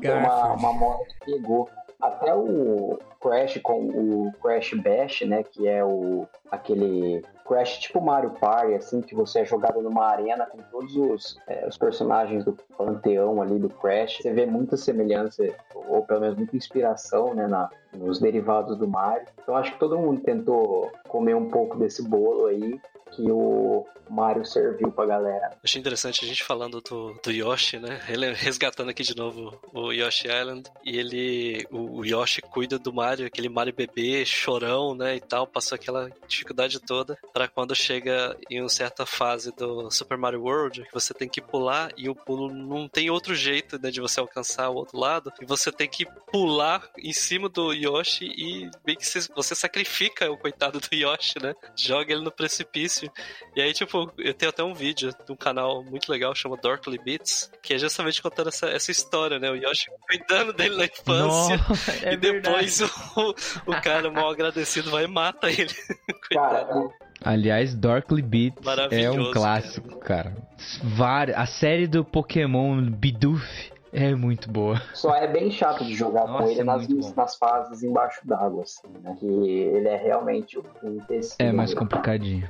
[SPEAKER 7] Deu uma, uma moda que pegou. Até o Crash com o Crash Bash, né? Que é o aquele Crash tipo Mario Party, assim, que você é jogado numa arena com todos os, é, os personagens do panteão ali do Crash. Você vê muita semelhança, ou pelo menos muita inspiração, né? Na, nos derivados do Mario. Então acho que todo mundo tentou comer um pouco desse bolo aí que o Mario serviu pra galera.
[SPEAKER 9] Achei interessante a gente falando do, do Yoshi, né? Ele resgatando aqui de novo o Yoshi Island. E ele. O, o Yoshi cuida do Mario, aquele Mario bebê, chorão, né? E tal. Passou aquela dificuldade toda. Pra quando chega em uma certa fase do Super Mario World, que você tem que pular e o pulo não tem outro jeito né, de você alcançar o outro lado. E você tem que pular em cima do Yoshi e meio que você, sacrifica o coitado do Yoshi, né? Joga ele no precipício. E aí, tipo, eu tenho até um vídeo de um canal muito legal, chama Dorkly Beats, que é justamente contando essa, essa história, né? O Yoshi cuidando dele na infância.
[SPEAKER 11] Nossa, é
[SPEAKER 9] e depois o, o cara mal agradecido vai e mata ele.
[SPEAKER 7] Cara,
[SPEAKER 11] Aliás, Darkly Beats é um clássico, cara. Várias- A série do Pokémon Bidoof é muito boa.
[SPEAKER 7] Só é bem chato de jogar
[SPEAKER 11] Nossa,
[SPEAKER 7] com ele
[SPEAKER 11] é
[SPEAKER 7] nas, nas fases embaixo d'água, assim, né? Que ele é realmente um empecilho.
[SPEAKER 11] É mais complicadinho.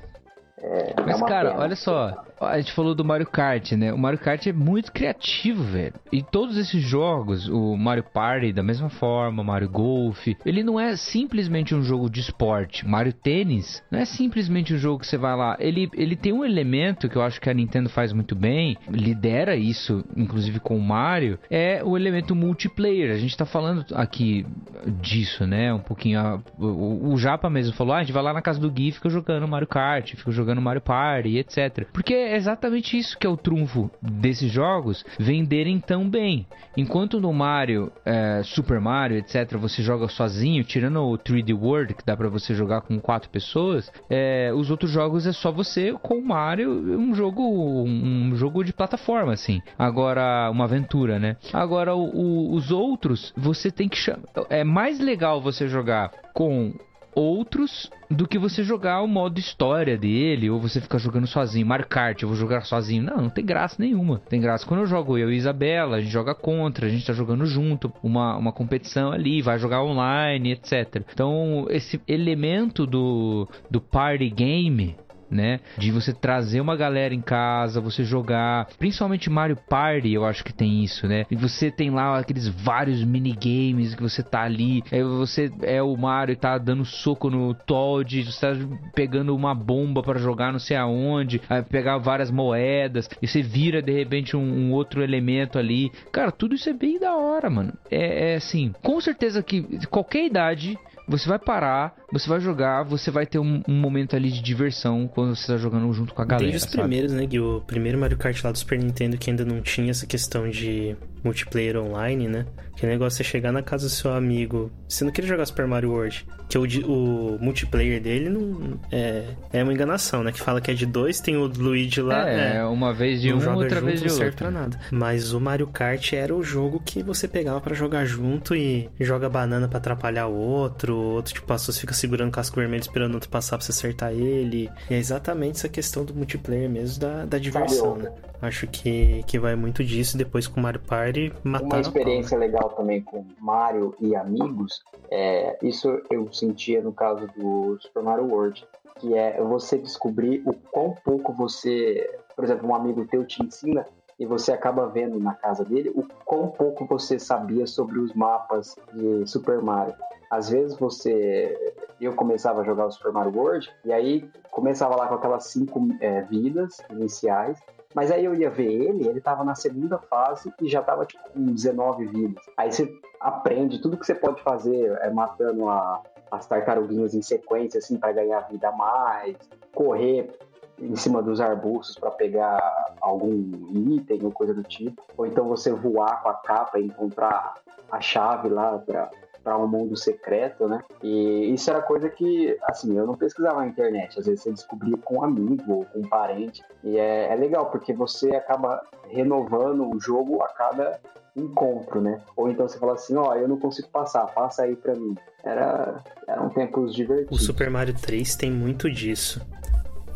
[SPEAKER 7] É,
[SPEAKER 11] Mas,
[SPEAKER 7] uma
[SPEAKER 11] cara,
[SPEAKER 7] pena.
[SPEAKER 11] olha só. A gente falou do Mario Kart, né? O Mario Kart é muito criativo, velho. E todos esses jogos, o Mario Party da mesma forma, o Mario Golf, ele não é simplesmente um jogo de esporte. Mario Tênis não é simplesmente um jogo que você vai lá. Ele, ele tem um elemento que eu acho que a Nintendo faz muito bem, lidera isso, inclusive com o Mario, é o elemento multiplayer. A gente tá falando aqui disso, né? Um pouquinho. a- o, o Japa mesmo falou: ah, a gente vai lá na casa do Gui e fica jogando Mario Kart, fica jogando Mario Party, etc. Porque é exatamente isso que é o trunfo desses jogos venderem tão bem. Enquanto no Mario, é, Super Mario, etc., você joga sozinho, tirando o 3D World, que dá pra você jogar com quatro pessoas, é, os outros jogos é só você com o Mario, um jogo, um jogo de plataforma, assim. Agora, uma aventura, né? Agora, o- o- os outros, você tem que chamar. É mais legal você jogar com outros do que você jogar o modo história dele, ou você ficar jogando sozinho. Mario Kart, eu vou jogar sozinho. Não, não tem graça nenhuma. Tem graça quando eu jogo eu e Isabela, a gente joga contra, a gente tá jogando junto, uma, uma competição ali, vai jogar online, etc. Então, esse elemento do, do party game né? De você trazer uma galera em casa, você jogar, principalmente Mario Party, eu acho que tem isso, né? E você tem lá aqueles vários minigames que você tá ali, aí você é o Mario e tá dando soco no Toad, você tá pegando uma bomba para jogar não sei aonde, aí pegar várias moedas, e você vira de repente um, um outro elemento ali. Cara, tudo isso é bem da hora, mano. É, é assim, com certeza que qualquer idade você vai parar, você vai jogar, você vai ter um, um momento ali de diversão quando você tá jogando junto com a galera.
[SPEAKER 8] Desde os
[SPEAKER 11] sabe?
[SPEAKER 8] primeiros, né, Gui? O primeiro Mario Kart lá do Super Nintendo que ainda não tinha essa questão de multiplayer online, né? Que negócio é chegar na casa do seu amigo. Você não queria jogar Super Mario World. Que o, de- o multiplayer dele não é, é uma enganação, né? Que fala que é de dois, tem o Luigi lá.
[SPEAKER 11] É, uma vez de um,
[SPEAKER 8] joga
[SPEAKER 11] outra
[SPEAKER 8] junto,
[SPEAKER 11] vez de
[SPEAKER 8] não serve
[SPEAKER 11] outro.
[SPEAKER 8] pra nada. Mas o Mario Kart era o jogo que você pegava pra jogar junto e joga banana pra atrapalhar o outro. O outro tipo passou, você fica segurando o casco vermelho esperando o outro passar pra você acertar ele. E é exatamente essa questão do multiplayer mesmo, da, da diversão, né? Acho que, que vai muito disso. Depois com o Mario Party,
[SPEAKER 7] Uma
[SPEAKER 8] mataram a pau, né?
[SPEAKER 7] experiência legal também com Mario e amigos, é, isso eu sentia no caso do Super Mario World, que é você descobrir o quão pouco você, por exemplo, um amigo teu te ensina e você acaba vendo na casa dele o quão pouco você sabia sobre os mapas de Super Mario. Às vezes você. Eu começava a jogar o Super Mario World e aí começava lá com aquelas cinco é, vidas iniciais. Mas aí eu ia ver ele, ele tava na segunda fase e já tava tipo com 19 vidas. Aí você aprende tudo que você pode fazer é, matando a, as tartaruguinhas em sequência, assim, para ganhar vida a mais, correr em cima dos arbustos para pegar algum item ou coisa do tipo, ou então você voar com a capa e encontrar a chave lá para para um mundo secreto, né? E isso era coisa que, assim, eu não pesquisava na internet. Às vezes você descobria com um amigo ou com um parente. E é, é legal, porque você acaba renovando o jogo a cada encontro, né? Ou então você fala assim, ó, oh, eu não consigo passar, passa aí pra mim. Era, eram tempos divertidos.
[SPEAKER 8] O Super Mario 3 tem muito disso.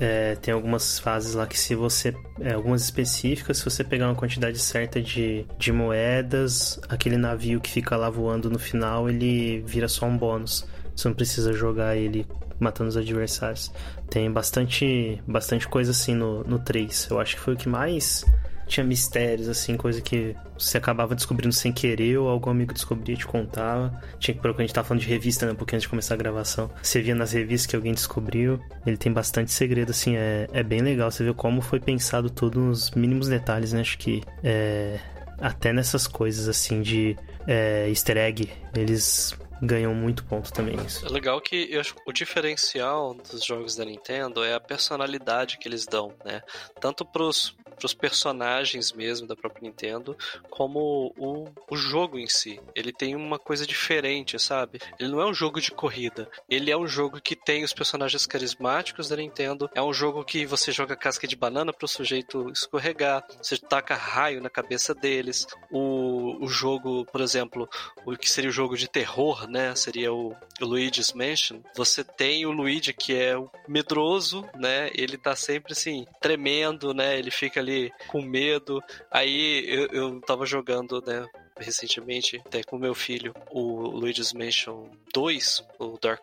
[SPEAKER 8] É, tem algumas fases lá que se você. É, algumas específicas, se você pegar uma quantidade certa de, de moedas, aquele navio que fica lá voando no final, ele vira só um bônus. Você não precisa jogar ele matando os adversários. Tem bastante, bastante coisa assim no, no 3. Eu acho que foi o que mais tinha mistérios, assim, coisa que você acabava descobrindo sem querer ou algum amigo descobria e te contava. Tinha que procurar, a gente tava falando de revista, né? Um pouquinho antes de começar a gravação. Você via nas revistas que alguém descobriu. Ele tem bastante segredo, assim, é, é bem legal. Você vê como foi pensado tudo nos mínimos detalhes, né? Acho que é, até nessas coisas, assim, de é, easter egg, eles ganham muito ponto também nisso.
[SPEAKER 9] É legal que eu acho o diferencial dos jogos da Nintendo é a personalidade que eles dão, né? Tanto pros, pros personagens mesmo da própria Nintendo, como o, o jogo em si. Ele tem uma coisa diferente, sabe? Ele não é um jogo de corrida. Ele é um jogo que tem os personagens carismáticos da Nintendo. É um jogo que você joga casca de banana pro sujeito escorregar. Você taca raio na cabeça deles. O, o jogo, por exemplo, o que seria o jogo de terror, né? Seria o, o Luigi's Mansion. Você tem o Luigi que é o medroso, né? Ele tá sempre assim, tremendo, né? Ele fica ali com medo. Aí eu, eu tava jogando, né? Recentemente, até com meu filho, o Luigi's Mansion 2, o Dark.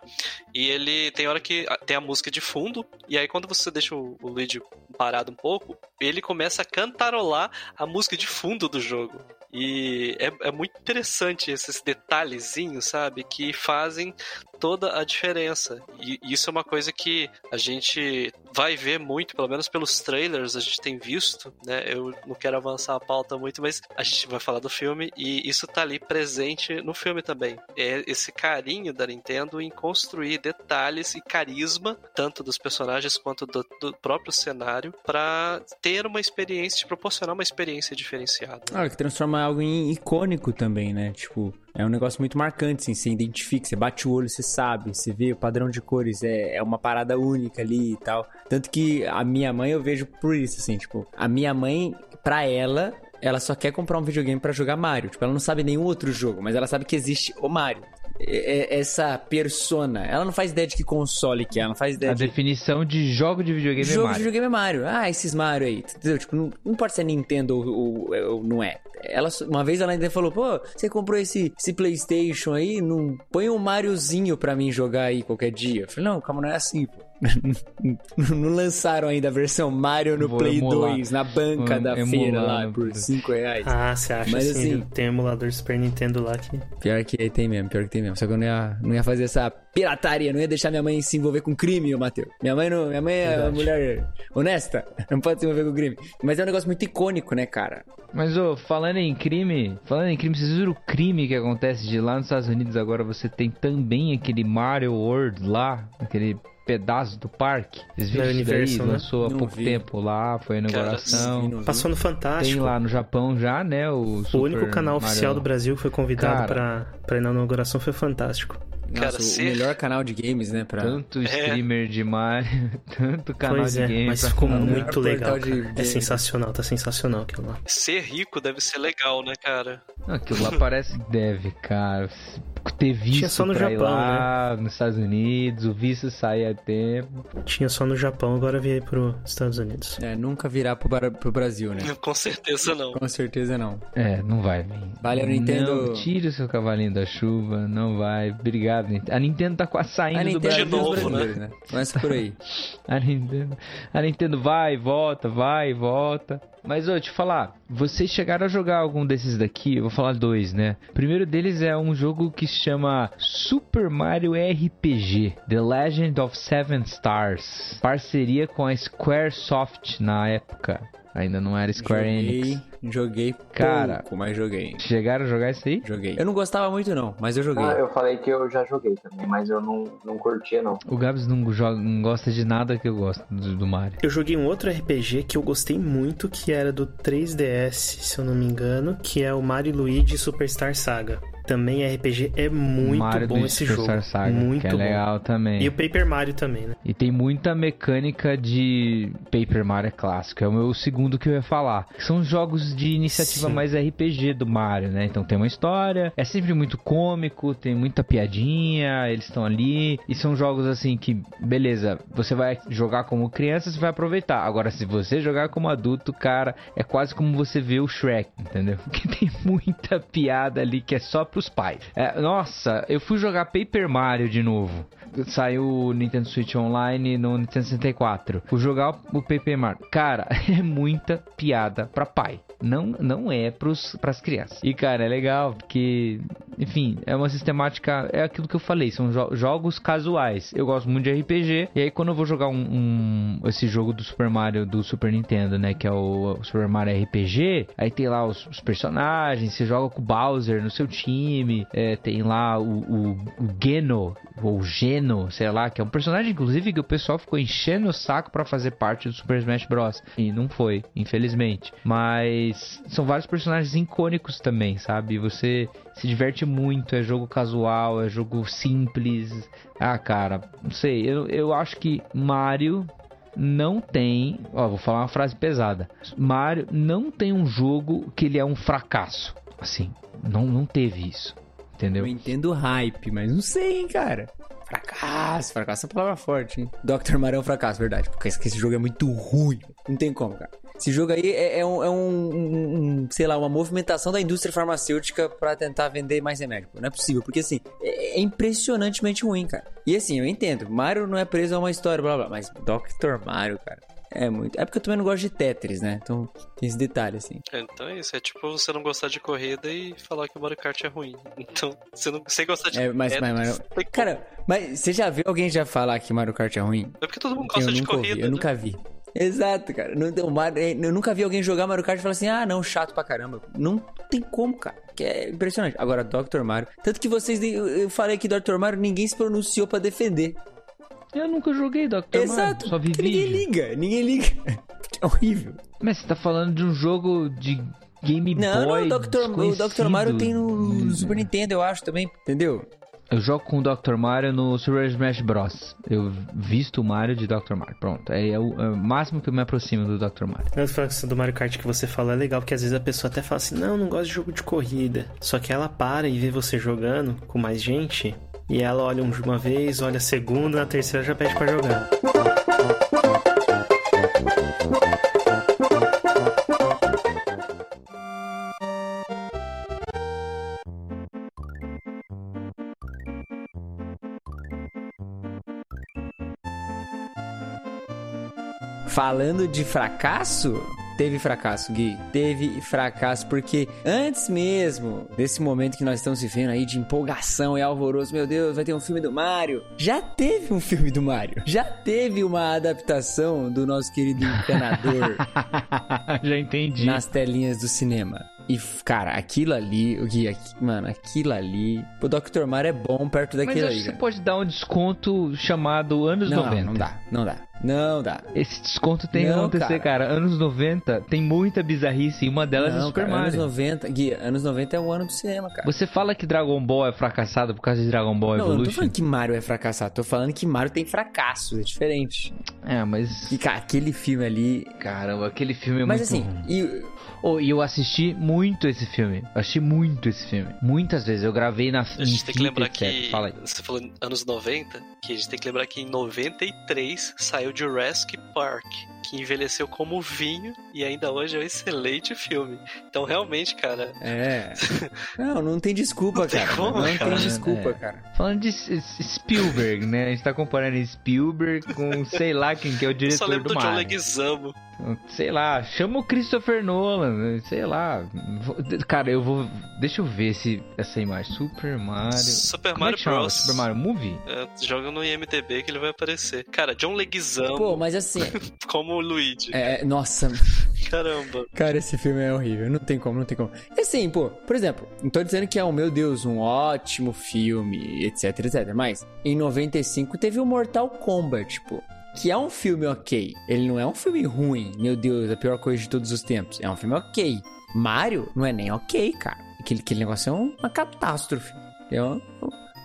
[SPEAKER 9] E ele tem hora que tem a música de fundo, e aí quando você deixa o, o Luigi parado um pouco, ele começa a cantarolar a música de fundo do jogo. E é, é muito interessante esses detalhezinhos, sabe? Que fazem toda a diferença. E isso é uma coisa que a gente vai ver muito, pelo menos pelos trailers, a gente tem visto, né? Eu não quero avançar a pauta muito, mas a gente vai falar do filme isso tá ali presente no filme também. É esse carinho da Nintendo em construir detalhes e carisma, tanto dos personagens quanto do, do próprio cenário, para ter uma experiência, te proporcionar uma experiência diferenciada.
[SPEAKER 10] Ah, que transforma algo em icônico também, né? Tipo, é um negócio muito marcante, assim, você identifica, você bate o olho, você sabe, você vê o padrão de cores, é, é uma parada única ali e tal. Tanto que a minha mãe eu vejo por isso, assim, tipo, a minha mãe, pra ela, ela só quer comprar um videogame para jogar Mario. Tipo, ela não sabe nenhum outro jogo, mas ela sabe que existe o Mario. É, é, essa persona. Ela não faz ideia de que console que é, ela não faz ideia
[SPEAKER 11] A
[SPEAKER 10] de...
[SPEAKER 11] definição de jogo de videogame
[SPEAKER 10] jogo
[SPEAKER 11] é Mario.
[SPEAKER 10] de videogame é Mario. Ah, esses Mario aí. Entendeu? Tipo, não, não importa se é Nintendo ou, ou, ou, não é. Ela, uma vez ela ainda falou, pô, você comprou esse, esse Playstation aí, não põe um Mariozinho pra mim jogar aí qualquer dia. Eu falei, não, calma, não é assim, pô. não lançaram ainda a versão Mario no
[SPEAKER 11] Vou
[SPEAKER 10] Play
[SPEAKER 11] emular.
[SPEAKER 10] 2 na banca
[SPEAKER 11] Vou
[SPEAKER 10] da
[SPEAKER 11] emular
[SPEAKER 10] feira lá por
[SPEAKER 11] Play.
[SPEAKER 10] 5 reais.
[SPEAKER 8] Ah, você acha
[SPEAKER 10] Mas,
[SPEAKER 8] assim,
[SPEAKER 10] assim-
[SPEAKER 8] tem um emulador Super Nintendo lá que
[SPEAKER 10] Pior que tem mesmo, pior que tem mesmo. Só que eu não ia, não ia fazer essa pirataria, não ia deixar minha mãe se envolver com crime, ô Matheus. Minha mãe não, minha mãe é uma mulher honesta, não pode se envolver com crime. Mas é um negócio muito icônico, né, cara?
[SPEAKER 11] Mas, ô, falando em crime, falando em crime, vocês viram o crime que acontece de lá nos Estados Unidos agora? Você tem também aquele Mario World lá, aquele pedaço do parque. Vocês viram isso daí?
[SPEAKER 8] né?
[SPEAKER 11] Não
[SPEAKER 10] Não
[SPEAKER 11] pouco
[SPEAKER 10] vi.
[SPEAKER 11] tempo lá, foi a inauguração.
[SPEAKER 10] Vi.
[SPEAKER 8] passou no
[SPEAKER 11] Tem
[SPEAKER 8] Fantástico.
[SPEAKER 11] lá no Japão já, né? O,
[SPEAKER 8] O único canal oficial do Brasil que foi convidado
[SPEAKER 11] Cara.
[SPEAKER 8] pra, pra ir na inauguração foi Fantástico.
[SPEAKER 9] Cara,
[SPEAKER 10] Nossa, o
[SPEAKER 9] ser-
[SPEAKER 10] melhor canal de games, né? Pra...
[SPEAKER 11] Tanto streamer de Mario, tanto canal
[SPEAKER 8] pois
[SPEAKER 11] de
[SPEAKER 8] é,
[SPEAKER 11] game.
[SPEAKER 8] mas ficou muito legal.
[SPEAKER 10] de
[SPEAKER 8] cara. É sensacional, tá sensacional aquilo lá.
[SPEAKER 9] Ser rico deve ser legal, né, cara?
[SPEAKER 11] Não, Aquilo lá parece que deve, cara. Ter visto
[SPEAKER 8] Tinha só no Japão, né?
[SPEAKER 11] lá, nos Estados Unidos, o visto sair a tempo.
[SPEAKER 8] Tinha só no Japão, agora veio pros Estados Unidos.
[SPEAKER 10] É, nunca virá pro, pro Brasil, né?
[SPEAKER 9] Com certeza não.
[SPEAKER 10] Com certeza não.
[SPEAKER 11] É, não vai vir.
[SPEAKER 10] Valeu, Nintendo.
[SPEAKER 11] Não, tire o seu cavalinho da chuva, não vai. Obrigado, Nintendo. A Nintendo tá quase saindo
[SPEAKER 10] A
[SPEAKER 11] do
[SPEAKER 10] Nintendo
[SPEAKER 11] Brasil.
[SPEAKER 9] De novo,
[SPEAKER 10] brasileiros, né? Começa por aí.
[SPEAKER 11] A Nintendo, a Nintendo vai e volta, vai e volta. Mas, ô, te falar, Vocês chegaram a jogar algum desses daqui? Eu vou falar dois, né? O primeiro deles é um jogo que se chama Super Mario RPG The Legend of Seven Stars. Parceria com a Squaresoft na época. Ainda não era Square
[SPEAKER 10] joguei,
[SPEAKER 11] Enix.
[SPEAKER 10] Joguei
[SPEAKER 11] Cara,
[SPEAKER 10] pouco, mas joguei.
[SPEAKER 11] Chegaram a jogar isso aí?
[SPEAKER 10] Joguei. Eu não gostava muito não, mas eu joguei.
[SPEAKER 7] Ah, eu falei que eu já joguei também, mas eu não, não curtia não.
[SPEAKER 11] O Gabs não, joga, não gosta de nada que eu gosto do, do Mario.
[SPEAKER 8] Eu joguei um outro RPG que eu gostei muito, que era do 3DS, se eu não me engano, que é o Mario Luigi Superstar Saga. Também é RPG, é muito
[SPEAKER 11] Mario
[SPEAKER 8] bom esse jogo.
[SPEAKER 11] Saga,
[SPEAKER 8] muito
[SPEAKER 11] que é
[SPEAKER 8] bom.
[SPEAKER 11] legal também.
[SPEAKER 8] E o Paper Mario também, né?
[SPEAKER 11] E tem muita mecânica de Paper Mario clássico. É o meu segundo que eu ia falar. São jogos de iniciativa
[SPEAKER 8] Sim.
[SPEAKER 11] mais RPG do Mario, né? Então tem uma história, é sempre muito cômico, tem muita piadinha, eles estão ali. E são jogos assim que, beleza, você vai jogar como criança, você vai aproveitar. Agora, se você jogar como adulto, cara, é quase como você vê o Shrek, entendeu? Porque tem muita piada ali que é só pros pais. É, nossa, eu fui jogar Paper Mario de novo. Saiu o Nintendo Switch Online no Nintendo 64. Fui jogar o Paper Mario. Cara, é muita piada pra pai. Não, não é pros, pras crianças. E, cara, é legal porque, enfim, é uma sistemática. É aquilo que eu falei, são jo- jogos casuais. Eu gosto muito de RPG. E aí, quando eu vou jogar um, um- esse jogo do Super Mario do Super Nintendo, né? Que é o, o Super Mario RPG. Aí tem lá os, os personagens. Você joga com o Bowser no seu time. é, tem lá o, o, o Geno, ou Geno, sei lá, que é um personagem, inclusive, que o pessoal ficou enchendo o saco pra fazer parte do Super Smash Bros. E não foi, infelizmente. Mas são vários personagens icônicos também, sabe? Você se diverte muito, é jogo casual, é jogo simples. Ah, cara, não sei, eu, eu acho que Mario não tem. Ó, vou falar uma frase pesada. Mario não tem um jogo que ele é um fracasso. Assim, não, não teve isso. Entendeu?
[SPEAKER 10] Eu entendo o hype, mas não sei, hein, cara. Fracasso, fracasso é uma palavra forte, hein? Dr. Mario é um fracasso, verdade. Porque esse jogo é muito ruim. Não tem como, cara. Esse jogo aí é, é um, é um- um- um, sei lá, uma movimentação da indústria farmacêutica pra tentar vender mais remédio. Não é possível, porque assim, é, é impressionantemente ruim, cara. E assim, eu entendo, Mario não é preso a uma história, blá blá, mas Dr. Mario, cara, é muito. É porque eu também não gosto de Tetris, né? Então tem esse detalhe, assim.
[SPEAKER 9] Então é isso, é tipo você não gostar de corrida e falar que o Mario Kart é ruim. Então, você não sem gostar de
[SPEAKER 10] É, mas,
[SPEAKER 9] Tetris,
[SPEAKER 10] mas, mas- cara, mas você já viu alguém já falar que Mario Kart é ruim?
[SPEAKER 9] É porque todo mundo
[SPEAKER 10] Eu
[SPEAKER 9] gosta de
[SPEAKER 10] nunca
[SPEAKER 9] corrida.
[SPEAKER 10] ouvi, eu
[SPEAKER 9] né?
[SPEAKER 10] nunca vi. Exato, cara. Não, não, Mario- eu nunca vi alguém jogar Mario Kart e falar assim, ah, não, chato pra caramba. Não tem como, cara. Que é impressionante. Agora, Dr. Mario. Tanto que vocês. Eu, eu falei que Dr. Mario ninguém se pronunciou pra defender.
[SPEAKER 11] Eu nunca joguei Dr.
[SPEAKER 10] Exato.
[SPEAKER 11] Mario, só vi
[SPEAKER 10] ninguém
[SPEAKER 11] vídeo.
[SPEAKER 10] liga, ninguém liga. É horrível.
[SPEAKER 11] Mas você tá falando de um jogo de Game
[SPEAKER 10] Não,
[SPEAKER 11] Boy
[SPEAKER 10] não, o Dr. o Dr. Mario tem no Super Nintendo, eu acho também. Entendeu?
[SPEAKER 11] Eu jogo com o Dr. Mario no Super Smash Bros. Eu visto o Mario de Dr. Mario. Pronto, é, é o, é o máximo que eu me aproximo do Dr. Mario.
[SPEAKER 8] A situação do Mario Kart que você falou é legal, porque às vezes a pessoa até fala assim, não, não gosto de jogo de corrida. Só que ela para e vê você jogando com mais gente, e ela olha um- uma vez, olha a segunda, na terceira já pede pra jogar.
[SPEAKER 10] Falando de fracasso, teve fracasso, Gui. Teve fracasso, porque antes mesmo desse momento que nós estamos vivendo aí de empolgação e alvoroço, meu Deus, vai ter um filme do Mario. Já teve um filme do Mario. Já teve uma adaptação do nosso querido encanador
[SPEAKER 11] Já entendi.
[SPEAKER 10] nas telinhas do cinema. E, cara, aquilo ali, o Gui, mano, aquilo ali. O Dr. Mario é bom perto
[SPEAKER 11] Mas
[SPEAKER 10] daquilo
[SPEAKER 11] acho
[SPEAKER 10] ali.
[SPEAKER 11] que você
[SPEAKER 10] cara.
[SPEAKER 11] pode dar um desconto chamado anos
[SPEAKER 10] Não,
[SPEAKER 11] 90.
[SPEAKER 10] não dá, não dá. Não dá.
[SPEAKER 11] Esse desconto tem que
[SPEAKER 10] Não,
[SPEAKER 11] acontecer, cara. Anos 90 tem muita bizarrice e uma delas é
[SPEAKER 10] não,
[SPEAKER 11] Super
[SPEAKER 10] cara, anos
[SPEAKER 11] Mario.
[SPEAKER 10] 90, Gui, anos 90 é o ano do cinema, cara.
[SPEAKER 11] Você fala que Dragon Ball é fracassado por causa de Dragon Ball
[SPEAKER 10] Não, eu não tô
[SPEAKER 11] Evolution?
[SPEAKER 10] falando que Mario é fracassado, tô falando que Mario tem fracasso, é diferente.
[SPEAKER 11] É, mas.
[SPEAKER 10] E, cara, aquele filme ali.
[SPEAKER 11] Caramba, aquele filme é
[SPEAKER 10] Mas
[SPEAKER 11] muito
[SPEAKER 10] assim,
[SPEAKER 11] ruim.
[SPEAKER 10] e,
[SPEAKER 11] Oh, e eu assisti muito esse filme. Eu assisti muito esse filme. Muitas vezes. Eu gravei na
[SPEAKER 9] A gente tem que lembrar que.
[SPEAKER 11] Fala aí.
[SPEAKER 9] Você falou em anos 90, que a gente tem que lembrar que em 93 saiu Jurassic Park, que envelheceu como vinho e ainda hoje é um excelente filme. Então, realmente, cara.
[SPEAKER 10] É. Não, não tem desculpa,
[SPEAKER 9] Não tem
[SPEAKER 10] cara.
[SPEAKER 9] como,
[SPEAKER 10] não
[SPEAKER 9] cara.
[SPEAKER 10] tem desculpa,
[SPEAKER 11] É.
[SPEAKER 10] cara.
[SPEAKER 11] Falando de Spielberg, né? A gente tá comparando Spielberg com sei lá quem que é o
[SPEAKER 9] Eu só
[SPEAKER 11] diretor
[SPEAKER 9] lembro
[SPEAKER 11] do
[SPEAKER 9] do John. Leguizamo.
[SPEAKER 11] Sei lá, chama o Christopher Nolan, sei lá. Cara, eu vou. Deixa eu ver se essa imagem. Super Mario.
[SPEAKER 9] Super
[SPEAKER 11] Como é
[SPEAKER 9] Mario
[SPEAKER 11] que chama?
[SPEAKER 9] Bros.
[SPEAKER 11] Super Mario Movie?
[SPEAKER 9] É, joga no IMDB que ele vai aparecer. Cara, John Leguizamo
[SPEAKER 10] Pô, mas assim.
[SPEAKER 9] como o Luigi.
[SPEAKER 10] É, nossa,
[SPEAKER 9] Caramba.
[SPEAKER 10] Cara, esse filme é horrível. Não tem como, não tem como. E assim, pô, por exemplo, não tô dizendo que é, oh, meu Deus, um ótimo filme, etc, etc. Mas em 95 teve o Mortal Kombat, pô. Que é um filme ok. Ele não é um filme ruim, meu Deus, a pior coisa de todos os tempos. É um filme ok. Mario não é nem ok, cara. Aquele, aquele negócio é um- uma catástrofe. É um,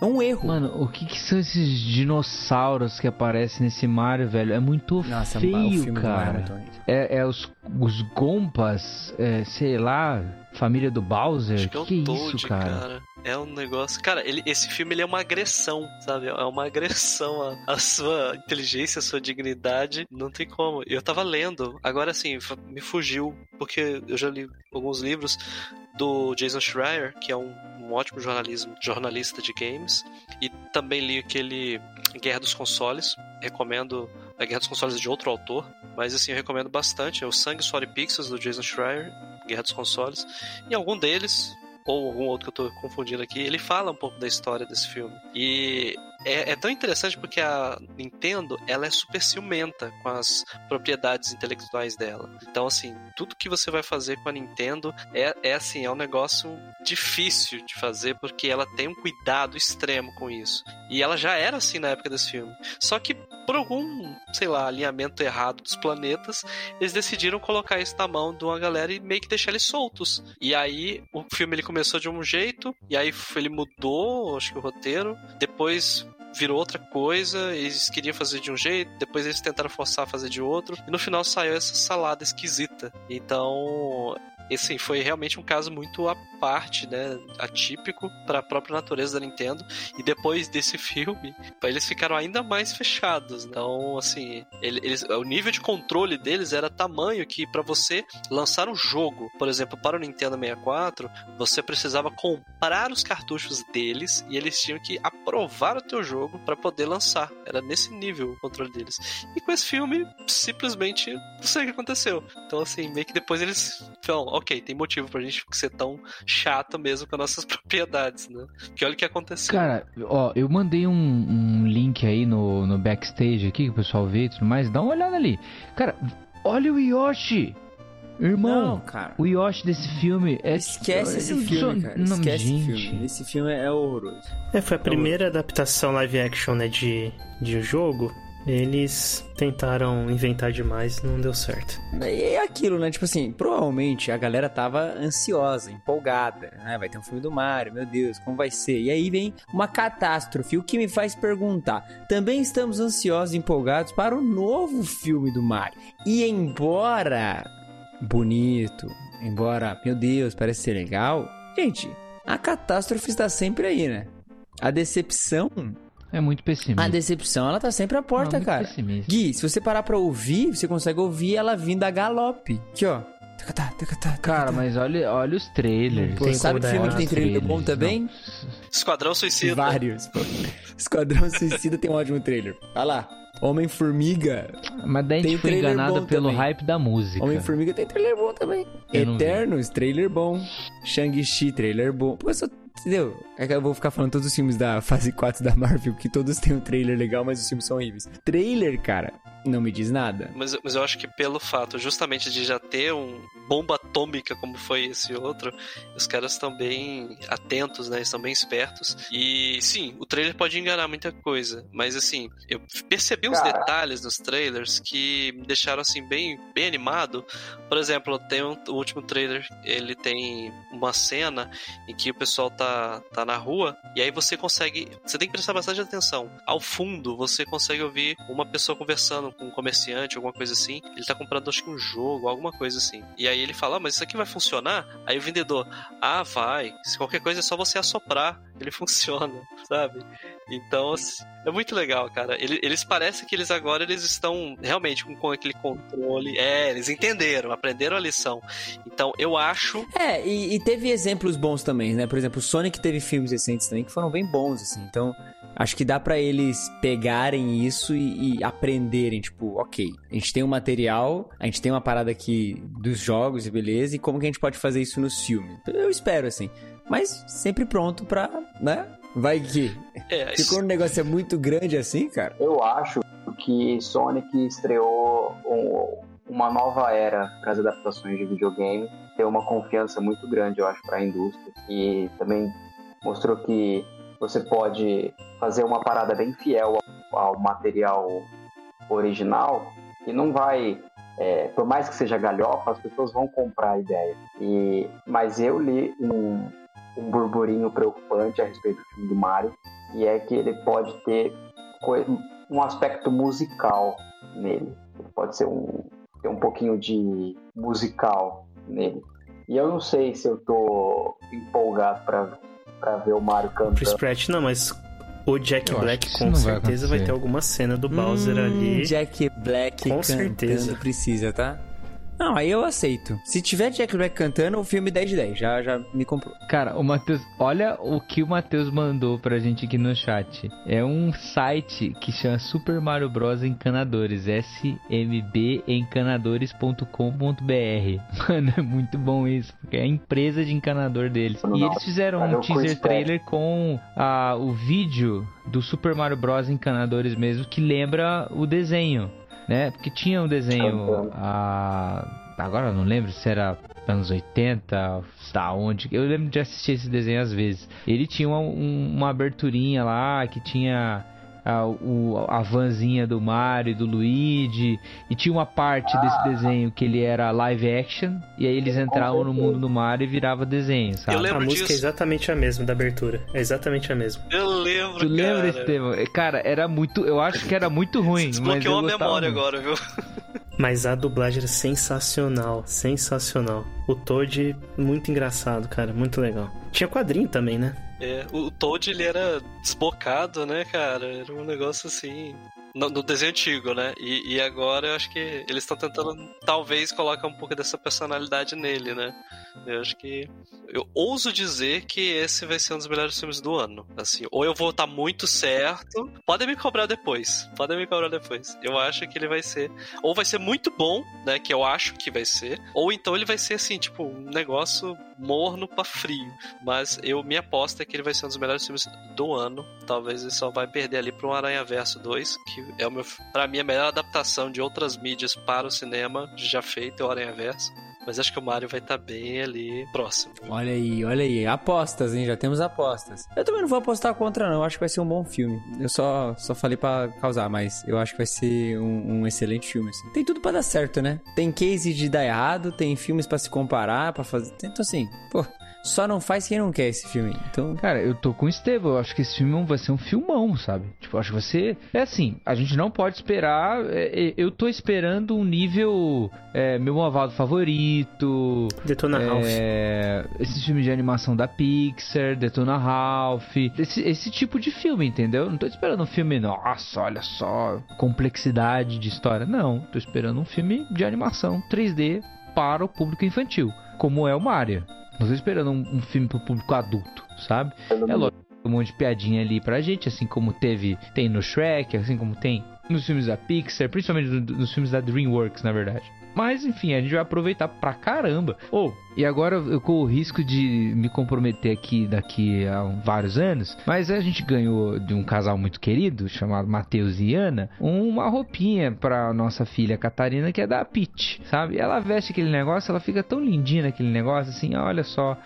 [SPEAKER 10] é um erro.
[SPEAKER 11] Mano, o que, que são esses dinossauros que aparecem nesse Mario, velho? É muito
[SPEAKER 10] Nossa, o
[SPEAKER 11] feio,
[SPEAKER 10] filme do Mario é
[SPEAKER 11] cara. É, é os, os Gompas, é, sei lá, família do Bowser.
[SPEAKER 9] Acho que é o
[SPEAKER 11] que
[SPEAKER 9] Toad,
[SPEAKER 11] isso, cara?
[SPEAKER 9] cara. É um negócio. Cara, ele, esse filme ele é uma agressão, sabe? É uma agressão à, à sua inteligência, à sua dignidade. Não tem como. Eu tava lendo, agora sim, f- me fugiu, porque eu já li alguns livros do Jason Schreier, que é um, um ótimo jornalismo, jornalista de games, e também li aquele Guerra dos Consoles. Recomendo a Guerra dos Consoles de outro autor, mas assim, eu recomendo bastante. É o Sangue, Suor e Pixels do Jason Schreier, Guerra dos Consoles. Em algum deles, ou algum outro que eu tô confundindo aqui, ele fala um pouco da história desse filme. E é, é tão interessante porque a Nintendo, ela é super ciumenta com as propriedades intelectuais dela. Então, assim, tudo que você vai fazer com a Nintendo é, é assim, é um negócio difícil de fazer porque ela tem um cuidado extremo com isso. E ela já era assim na época desse filme. Só que por algum, sei lá, alinhamento errado dos planetas, eles decidiram colocar isso na mão de uma galera e meio que deixar eles soltos. E aí o filme ele começou de um jeito, e aí ele mudou, acho que o roteiro, depois virou outra coisa, eles queriam fazer de um jeito, depois eles tentaram forçar a fazer de outro, e no final saiu essa salada esquisita. Então, esse foi realmente um caso muito à parte, né, atípico para a própria natureza da Nintendo. E depois desse filme, eles ficaram ainda mais fechados. Então, assim, ele- eles, o nível de controle deles era tamanho que para você lançar um jogo, por exemplo, para o Nintendo 64, você precisava comprar os cartuchos deles e eles tinham que aprovar o teu jogo para poder lançar. Era nesse nível o controle deles. E com esse filme, simplesmente não sei o que aconteceu. Então, assim, meio que depois eles falam, ok, tem motivo pra gente ser tão chato mesmo com nossas propriedades, né? Que olha o que aconteceu.
[SPEAKER 11] Cara, ó, eu mandei um, um link aí no, no backstage aqui, que o pessoal vê e tudo mais. Dá uma olhada ali. Cara, olha o Yoshi! Irmão,
[SPEAKER 10] Não, cara.
[SPEAKER 11] o Yoshi desse filme é.
[SPEAKER 10] Esquece esse
[SPEAKER 11] eu
[SPEAKER 10] filme, cara.
[SPEAKER 11] Não,
[SPEAKER 10] Esquece
[SPEAKER 11] gente.
[SPEAKER 10] esse filme. Esse filme é horroroso.
[SPEAKER 8] É, foi a primeira adaptação live action, né, de, de jogo. Eles tentaram inventar demais, não deu certo.
[SPEAKER 10] E é aquilo, né? Tipo assim, provavelmente a galera tava ansiosa, empolgada, né? Vai ter um filme do Mario, meu Deus, como vai ser? E aí vem uma catástrofe, o que me faz perguntar. Também estamos ansiosos e empolgados para o novo filme do Mario. E embora bonito, embora, meu Deus, parece ser legal, gente, a catástrofe está sempre aí, né? A decepção,
[SPEAKER 11] É muito pessimista.
[SPEAKER 10] a decepção, ela tá sempre à porta,
[SPEAKER 11] muito
[SPEAKER 10] cara.
[SPEAKER 11] pessimista.
[SPEAKER 10] Gui, se você parar pra ouvir, você consegue ouvir ela vindo a galope. Aqui, ó.
[SPEAKER 11] Cara, mas olha, olha os trailers.
[SPEAKER 10] Pô,
[SPEAKER 8] Tem
[SPEAKER 10] sabe
[SPEAKER 8] como
[SPEAKER 10] filme que tem trailer bom também?
[SPEAKER 9] Esquadrão Suicida.
[SPEAKER 10] Vários. Esquadrão Suicida tem um ótimo trailer. Olha lá. Homem-Formiga.
[SPEAKER 11] Mas daí a
[SPEAKER 10] Tem
[SPEAKER 11] gente foi enganado pelo
[SPEAKER 10] também.
[SPEAKER 11] hype da música.
[SPEAKER 10] Homem-Formiga tem trailer bom também.
[SPEAKER 11] Eu.
[SPEAKER 10] Eternos, trailer bom. Shang-Chi, trailer bom. Pô, eu só... Entendeu? É que eu vou ficar falando todos os filmes da fase 4 da Marvel, que todos têm um trailer legal, mas os filmes são horríveis. Trailer, cara, não me diz nada.
[SPEAKER 9] Mas, mas eu acho que pelo fato justamente de já ter um bomba atômica como foi esse outro, os caras estão bem atentos, né? Estão bem espertos. E sim, o trailer pode enganar muita coisa, mas assim, eu percebi uns
[SPEAKER 7] Cara.
[SPEAKER 9] detalhes nos trailers que me deixaram assim bem, bem animado. Por exemplo, tem um, o último trailer, ele tem uma cena em que o pessoal tá, tá na rua e aí você consegue, você tem que prestar bastante atenção. Ao fundo, você consegue ouvir uma pessoa conversando com um comerciante, alguma coisa assim. Ele tá comprando acho que um jogo, alguma coisa assim. E aí ele fala: ah, mas isso aqui vai funcionar? Aí o vendedor: "Ah, vai. Se qualquer coisa é só você assoprar, ele funciona", sabe? Então, assim, é muito legal, cara. Eles, parecem que eles agora eles estão realmente com, com aquele controle. É, eles entenderam, aprenderam a lição. Então, eu acho.
[SPEAKER 10] É, e, e teve exemplos bons também, né? Por exemplo, o Sonic teve filmes recentes também que foram bem bons, assim. Então, acho que dá para eles pegarem isso e, e, aprenderem, tipo, ok, a gente tem um material, a gente tem uma parada aqui dos jogos e beleza, e como que a gente pode fazer isso nos filmes? Eu espero, assim. Mas sempre pronto pra, né? Vai que.
[SPEAKER 9] É,
[SPEAKER 10] Se quando o negócio é muito grande assim, cara.
[SPEAKER 7] Eu acho que Sonic estreou um, uma nova era para as adaptações de videogame. Tem uma confiança muito grande, eu acho, para a indústria. E também mostrou que você pode fazer uma parada bem fiel ao, material original e não vai é, por mais que seja galhofa, as pessoas vão comprar a ideia. E, mas eu li um, um burburinho preocupante a respeito do filme do Mario, e é que ele pode ter um aspecto musical nele. Ele pode ser um, ter um pouquinho de musical nele. E eu não sei se eu tô empolgado para ver o Mario cantando.
[SPEAKER 8] Chris Pratt não, mas o Jack eu Black com certeza vai, vai, ter alguma cena do Bowser
[SPEAKER 10] hum,
[SPEAKER 8] ali.
[SPEAKER 10] Jack Black com certeza precisa, tá? Não, aí eu aceito. Se tiver Jack Black cantando, o filme 10 de 10. Já, já me comprou.
[SPEAKER 11] Cara, o Matheus. Olha o que o Matheus mandou pra gente aqui no chat. É um site que chama Super Mario Bros. Encanadores. smbencanadores.com.br. Mano, é muito bom isso. Porque é a empresa de encanador deles. e eles fizeram um teaser trailer com a, o vídeo do Super Mario Bros. Encanadores mesmo, que lembra o desenho né? Porque tinha um desenho a agora eu não lembro se era anos 80, da onde. Eu lembro de assistir esse desenho às vezes. Ele tinha uma, uma aberturinha lá que tinha a, o, a vanzinha do Mario e do Luigi. E tinha uma parte desse ah. desenho que ele era live action. E aí eles entravam no mundo do Mario e virava desenho, sabe?
[SPEAKER 8] Eu lembro a música é exatamente a mesma da abertura. É exatamente a mesma.
[SPEAKER 9] Eu lembro,
[SPEAKER 11] Tu lembra, Estevam? Cara, era muito. Eu acho que era muito ruim.
[SPEAKER 9] Desbloqueou
[SPEAKER 11] a
[SPEAKER 9] memória
[SPEAKER 11] muito.
[SPEAKER 9] agora, viu?
[SPEAKER 8] Mas a dublagem era sensacional, sensacional. O Toad, muito engraçado, cara, muito legal. Tinha quadrinho também, né?
[SPEAKER 9] É, o Toad ele era desbocado, né, cara? Era um negócio assim. No, no desenho antigo, né? E, e, agora eu acho que eles estão tentando, talvez, colocar um pouco dessa personalidade nele, né? Eu acho que. Eu ouso dizer que esse vai ser um dos melhores filmes do ano. Assim, ou eu vou estar muito certo. Podem me cobrar depois. Podem me cobrar depois. Eu acho que ele vai ser. Ou vai ser muito bom, né? Que eu acho que vai ser. Ou então ele vai ser assim, tipo, um negócio morno pra frio. Mas eu minha aposta é que ele vai ser um dos melhores filmes do ano. Talvez ele só vai perder ali para um Aranha Verso 2, que é o meu, para mim a melhor adaptação de outras mídias para o cinema já feita, o Aranha Verso. Mas acho que o Mario vai estar tá bem ali próximo.
[SPEAKER 10] Olha aí, olha aí. Apostas, hein? Já temos apostas. Eu também não vou apostar contra, não. Eu acho que vai ser um bom filme. Eu só, só falei para causar, mas eu acho que vai ser um, um excelente filme. Assim. Tem tudo para dar certo, né? Tem case de dar errado, tem filmes para se comparar, para fazer. Então, assim, pô, só não faz quem não quer esse filme. Então,
[SPEAKER 11] cara, eu tô com o Estevão. Eu acho que esse filme vai ser um filmão, sabe? Tipo, acho que você. É assim, a gente não pode esperar. É, é eu tô esperando um nível. É, meu malvado favorito.
[SPEAKER 8] Detona
[SPEAKER 11] é,
[SPEAKER 8] Ralph.
[SPEAKER 11] Esse filme de animação da Pixar, Detona Ralph. Esse, esse tipo de filme, entendeu? Não tô esperando um filme, nossa, olha só, complexidade de história. Não, tô esperando um filme de animação 3D para o público infantil, como é o Mario. Não tô esperando um, um filme pro público adulto, sabe? É lógico, um monte de piadinha ali pra gente, assim como teve, tem no Shrek, assim como tem nos filmes da Pixar, principalmente nos filmes da DreamWorks, na verdade. Mas enfim, a gente vai aproveitar pra caramba. Ou, oh, e agora eu corro o risco de me comprometer aqui daqui a vários anos, mas a gente ganhou de um casal muito querido, chamado Matheus e Ana, uma roupinha pra nossa filha Catarina, que é da Peach, sabe? Ela veste aquele negócio, ela fica tão lindinha naquele negócio, assim, olha só.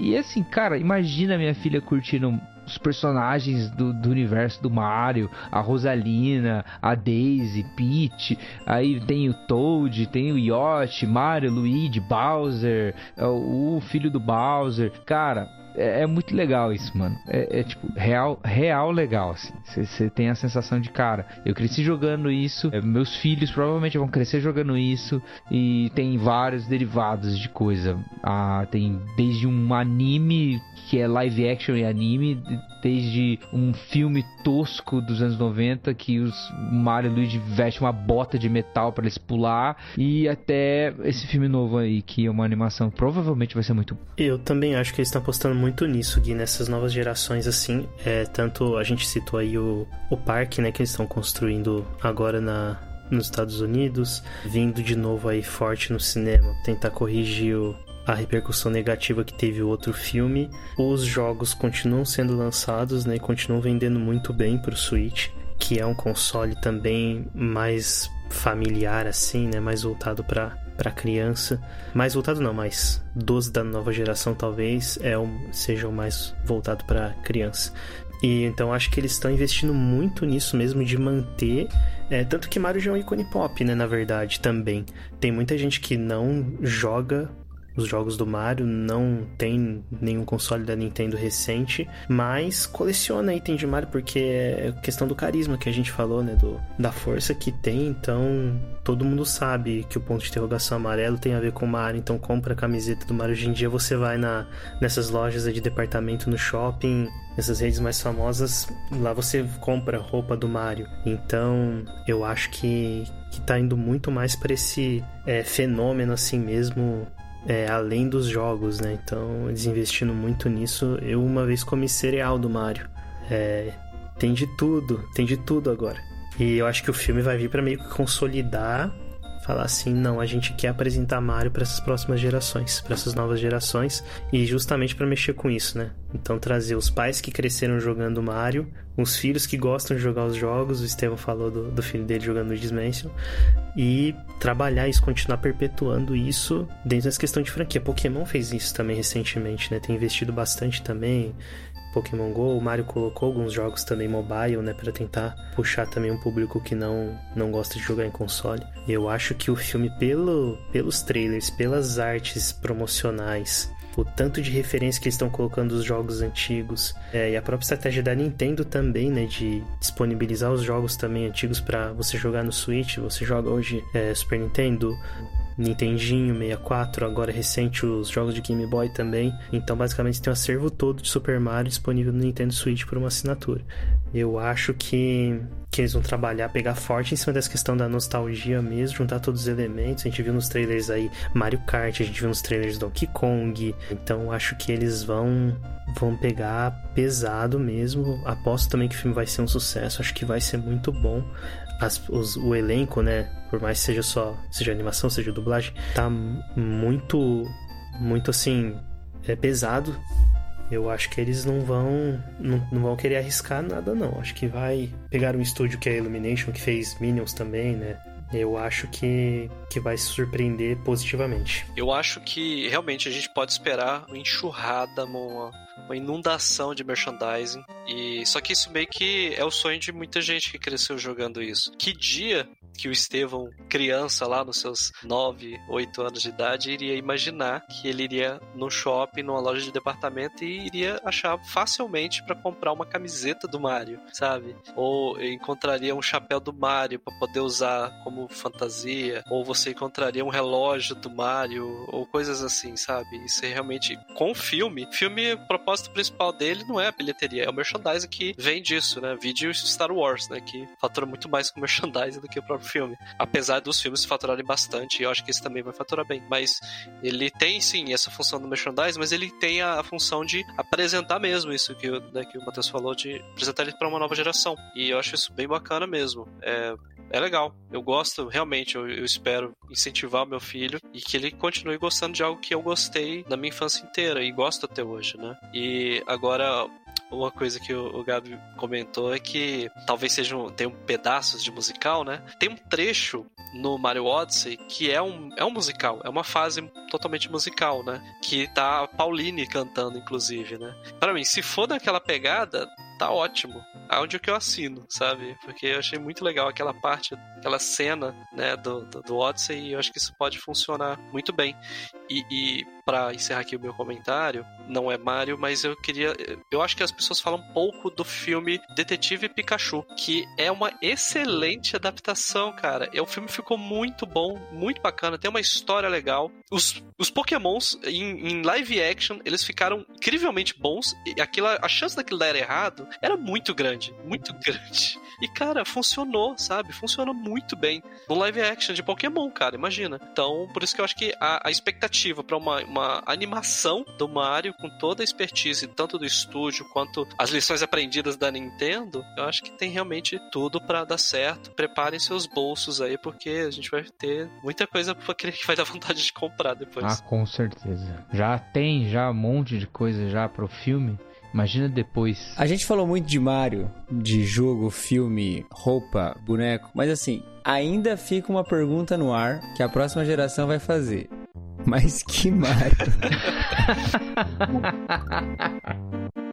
[SPEAKER 11] E assim, cara, imagina minha filha curtindo os personagens do, do, universo do Mario, a Rosalina, a Daisy, Peach, aí tem o Toad, tem o Yoshi, Mario, Luigi, Bowser, é, o filho do Bowser. Cara, é, é muito legal isso, mano. É, é, tipo, real, real legal, assim. Você tem a sensação de, cara, eu cresci jogando isso, é, meus filhos provavelmente vão crescer jogando isso, e tem vários derivados de coisa. Ah, tem desde um anime que é live action e anime, desde um filme tosco dos anos 90 que os Mario e Luigi veste uma bota de metal para eles pular e até esse filme novo aí que é uma animação provavelmente vai ser muito
[SPEAKER 8] eu também acho que eles estão apostando muito nisso Gui nessas novas gerações assim é tanto a gente citou aí o, o parque né que eles estão construindo agora na nos Estados Unidos, vindo de novo aí forte no cinema, tentar corrigir o, a repercussão negativa que teve o outro filme. Os jogos continuam sendo lançados, né, e continuam vendendo muito bem para o Switch, que é um console também mais familiar assim, né, mais voltado para para criança, mais voltado não, mas dos da nova geração talvez é um, seja o mais voltado para criança. E então acho que eles estão investindo muito nisso mesmo de manter é, tanto que Mario já é um ícone pop, né? Na verdade, também. Tem muita gente que não joga os jogos do Mario, não tem nenhum console da Nintendo recente, mas coleciona item de Mario porque é questão do carisma que a gente falou, né, do, da força que tem, então todo mundo sabe que o ponto de interrogação amarelo tem a ver com o Mario, então compra a camiseta do Mario. Hoje em dia você vai na, nessas lojas de departamento no shopping, nessas redes mais famosas, lá você compra roupa do Mario. Então eu acho que, que tá indo muito mais para esse é, fenômeno assim mesmo é, além dos jogos, né? Então, eles investindo muito nisso. Eu uma vez comi cereal do Mario. É, tem de tudo, tem de tudo agora. E eu acho que o filme vai vir para meio que consolidar falar assim, não, a gente quer apresentar Mario para essas próximas gerações, para essas novas gerações, e justamente para mexer com isso, né? Então trazer os pais que cresceram jogando Mario, os filhos que gostam de jogar os jogos, o Estevão falou do, do filho dele jogando o Dimension, e trabalhar isso, continuar perpetuando isso dentro dessa questão de franquia. Pokémon fez isso também recentemente, né? Tem investido bastante também Pokémon Go, o Mario colocou alguns jogos também mobile, né, para tentar puxar também um público que não não gosta de jogar em console. E eu acho que o filme pelo pelos trailers, pelas artes promocionais, o tanto de referência que eles estão colocando os jogos antigos é, e a própria estratégia da Nintendo também, né, de disponibilizar os jogos também antigos para você jogar no Switch. Você joga hoje é, Super Nintendo, Nintendinho 64, agora recente os jogos de Game Boy também. Então, basicamente, tem um acervo todo de Super Mario disponível no Nintendo Switch por uma assinatura. Eu acho que, que eles vão trabalhar, pegar forte em cima dessa questão da nostalgia mesmo, juntar todos os elementos. A gente viu nos trailers aí Mario Kart, a gente viu nos trailers Donkey Kong. Então, acho que eles vão vão pegar pesado mesmo. Aposto também que o filme vai ser um sucesso, acho que vai ser muito bom as, os, o elenco, né? Por mais que seja só, seja animação, seja dublagem, tá muito, muito assim, é pesado. Eu acho que eles não vão, não, não vão querer arriscar nada, não. Acho que vai pegar um estúdio que é a Illumination, que fez Minions também, né? Eu acho que, que vai surpreender positivamente.
[SPEAKER 9] Eu acho que realmente a gente pode esperar uma enxurrada, uma, uma inundação de merchandising. E só que isso meio que é o sonho de muita gente que cresceu jogando isso. Que dia que o Estevão, criança lá nos seus 9, 8 anos de idade, iria imaginar que ele iria no shopping, numa loja de departamento e iria achar facilmente para comprar uma camiseta do Mario, sabe? Ou encontraria um chapéu do Mario para poder usar como fantasia, ou você encontraria um relógio do Mario, ou coisas assim, sabe? Isso é realmente com o filme. Filme, o propósito principal dele não é a bilheteria, é o merchandising que vem disso, né? Vídeo Star Wars, né? Que fatura muito mais com merchandising do que o próprio filme. Apesar dos filmes faturarem bastante, eu acho que esse também vai faturar bem. Mas ele tem sim essa função do merchandising, mas ele tem a, a função de apresentar mesmo isso que, né, que o Matheus falou, de apresentar ele para uma nova geração. E eu acho isso bem bacana mesmo. É, é legal. Eu gosto, realmente, eu, eu, espero incentivar o meu filho e que ele continue gostando de algo que eu gostei na minha infância inteira e gosto até hoje, né? E agora, uma coisa que o, Gabi comentou é que talvez sejam tenham pedaços de musical, né? Tem um trecho no Mario Odyssey que é um, é um musical, é uma fase totalmente musical, né? Que tá a Pauline cantando, inclusive, né? Para mim, se for daquela pegada, tá ótimo. Aonde que eu assino, sabe? Porque eu achei muito legal aquela parte, aquela cena, né, do, do, do Odyssey e eu acho que isso pode funcionar muito bem. E, e para encerrar aqui o meu comentário, não é Mario, mas eu queria. Eu acho que as pessoas falam pouco do filme Detetive Pikachu, que é uma excelente adaptação, cara. É, o filme ficou muito bom, muito bacana, tem uma história legal. Os, os Pokémons em, em live action, eles ficaram incrivelmente bons. E aquilo, a chance daquilo dar errado era muito grande, muito grande. E, cara, funcionou, sabe? Funciona muito bem no live action de Pokémon, cara, imagina. Então, por isso que eu acho que a, a expectativa para uma, uma animação do Mario com toda a expertise, tanto do estúdio quanto as lições aprendidas da Nintendo, eu acho que tem realmente tudo para dar certo. Preparem seus bolsos aí, porque a gente vai ter muita coisa que vai dar vontade de comprar depois.
[SPEAKER 11] Ah, com certeza. Já tem já um monte de coisa já pro filme. Imagina depois.
[SPEAKER 10] A gente falou muito de Mario, de jogo, filme, roupa, boneco, mas assim, ainda fica uma pergunta no ar que a próxima geração vai fazer. Mas que Mario?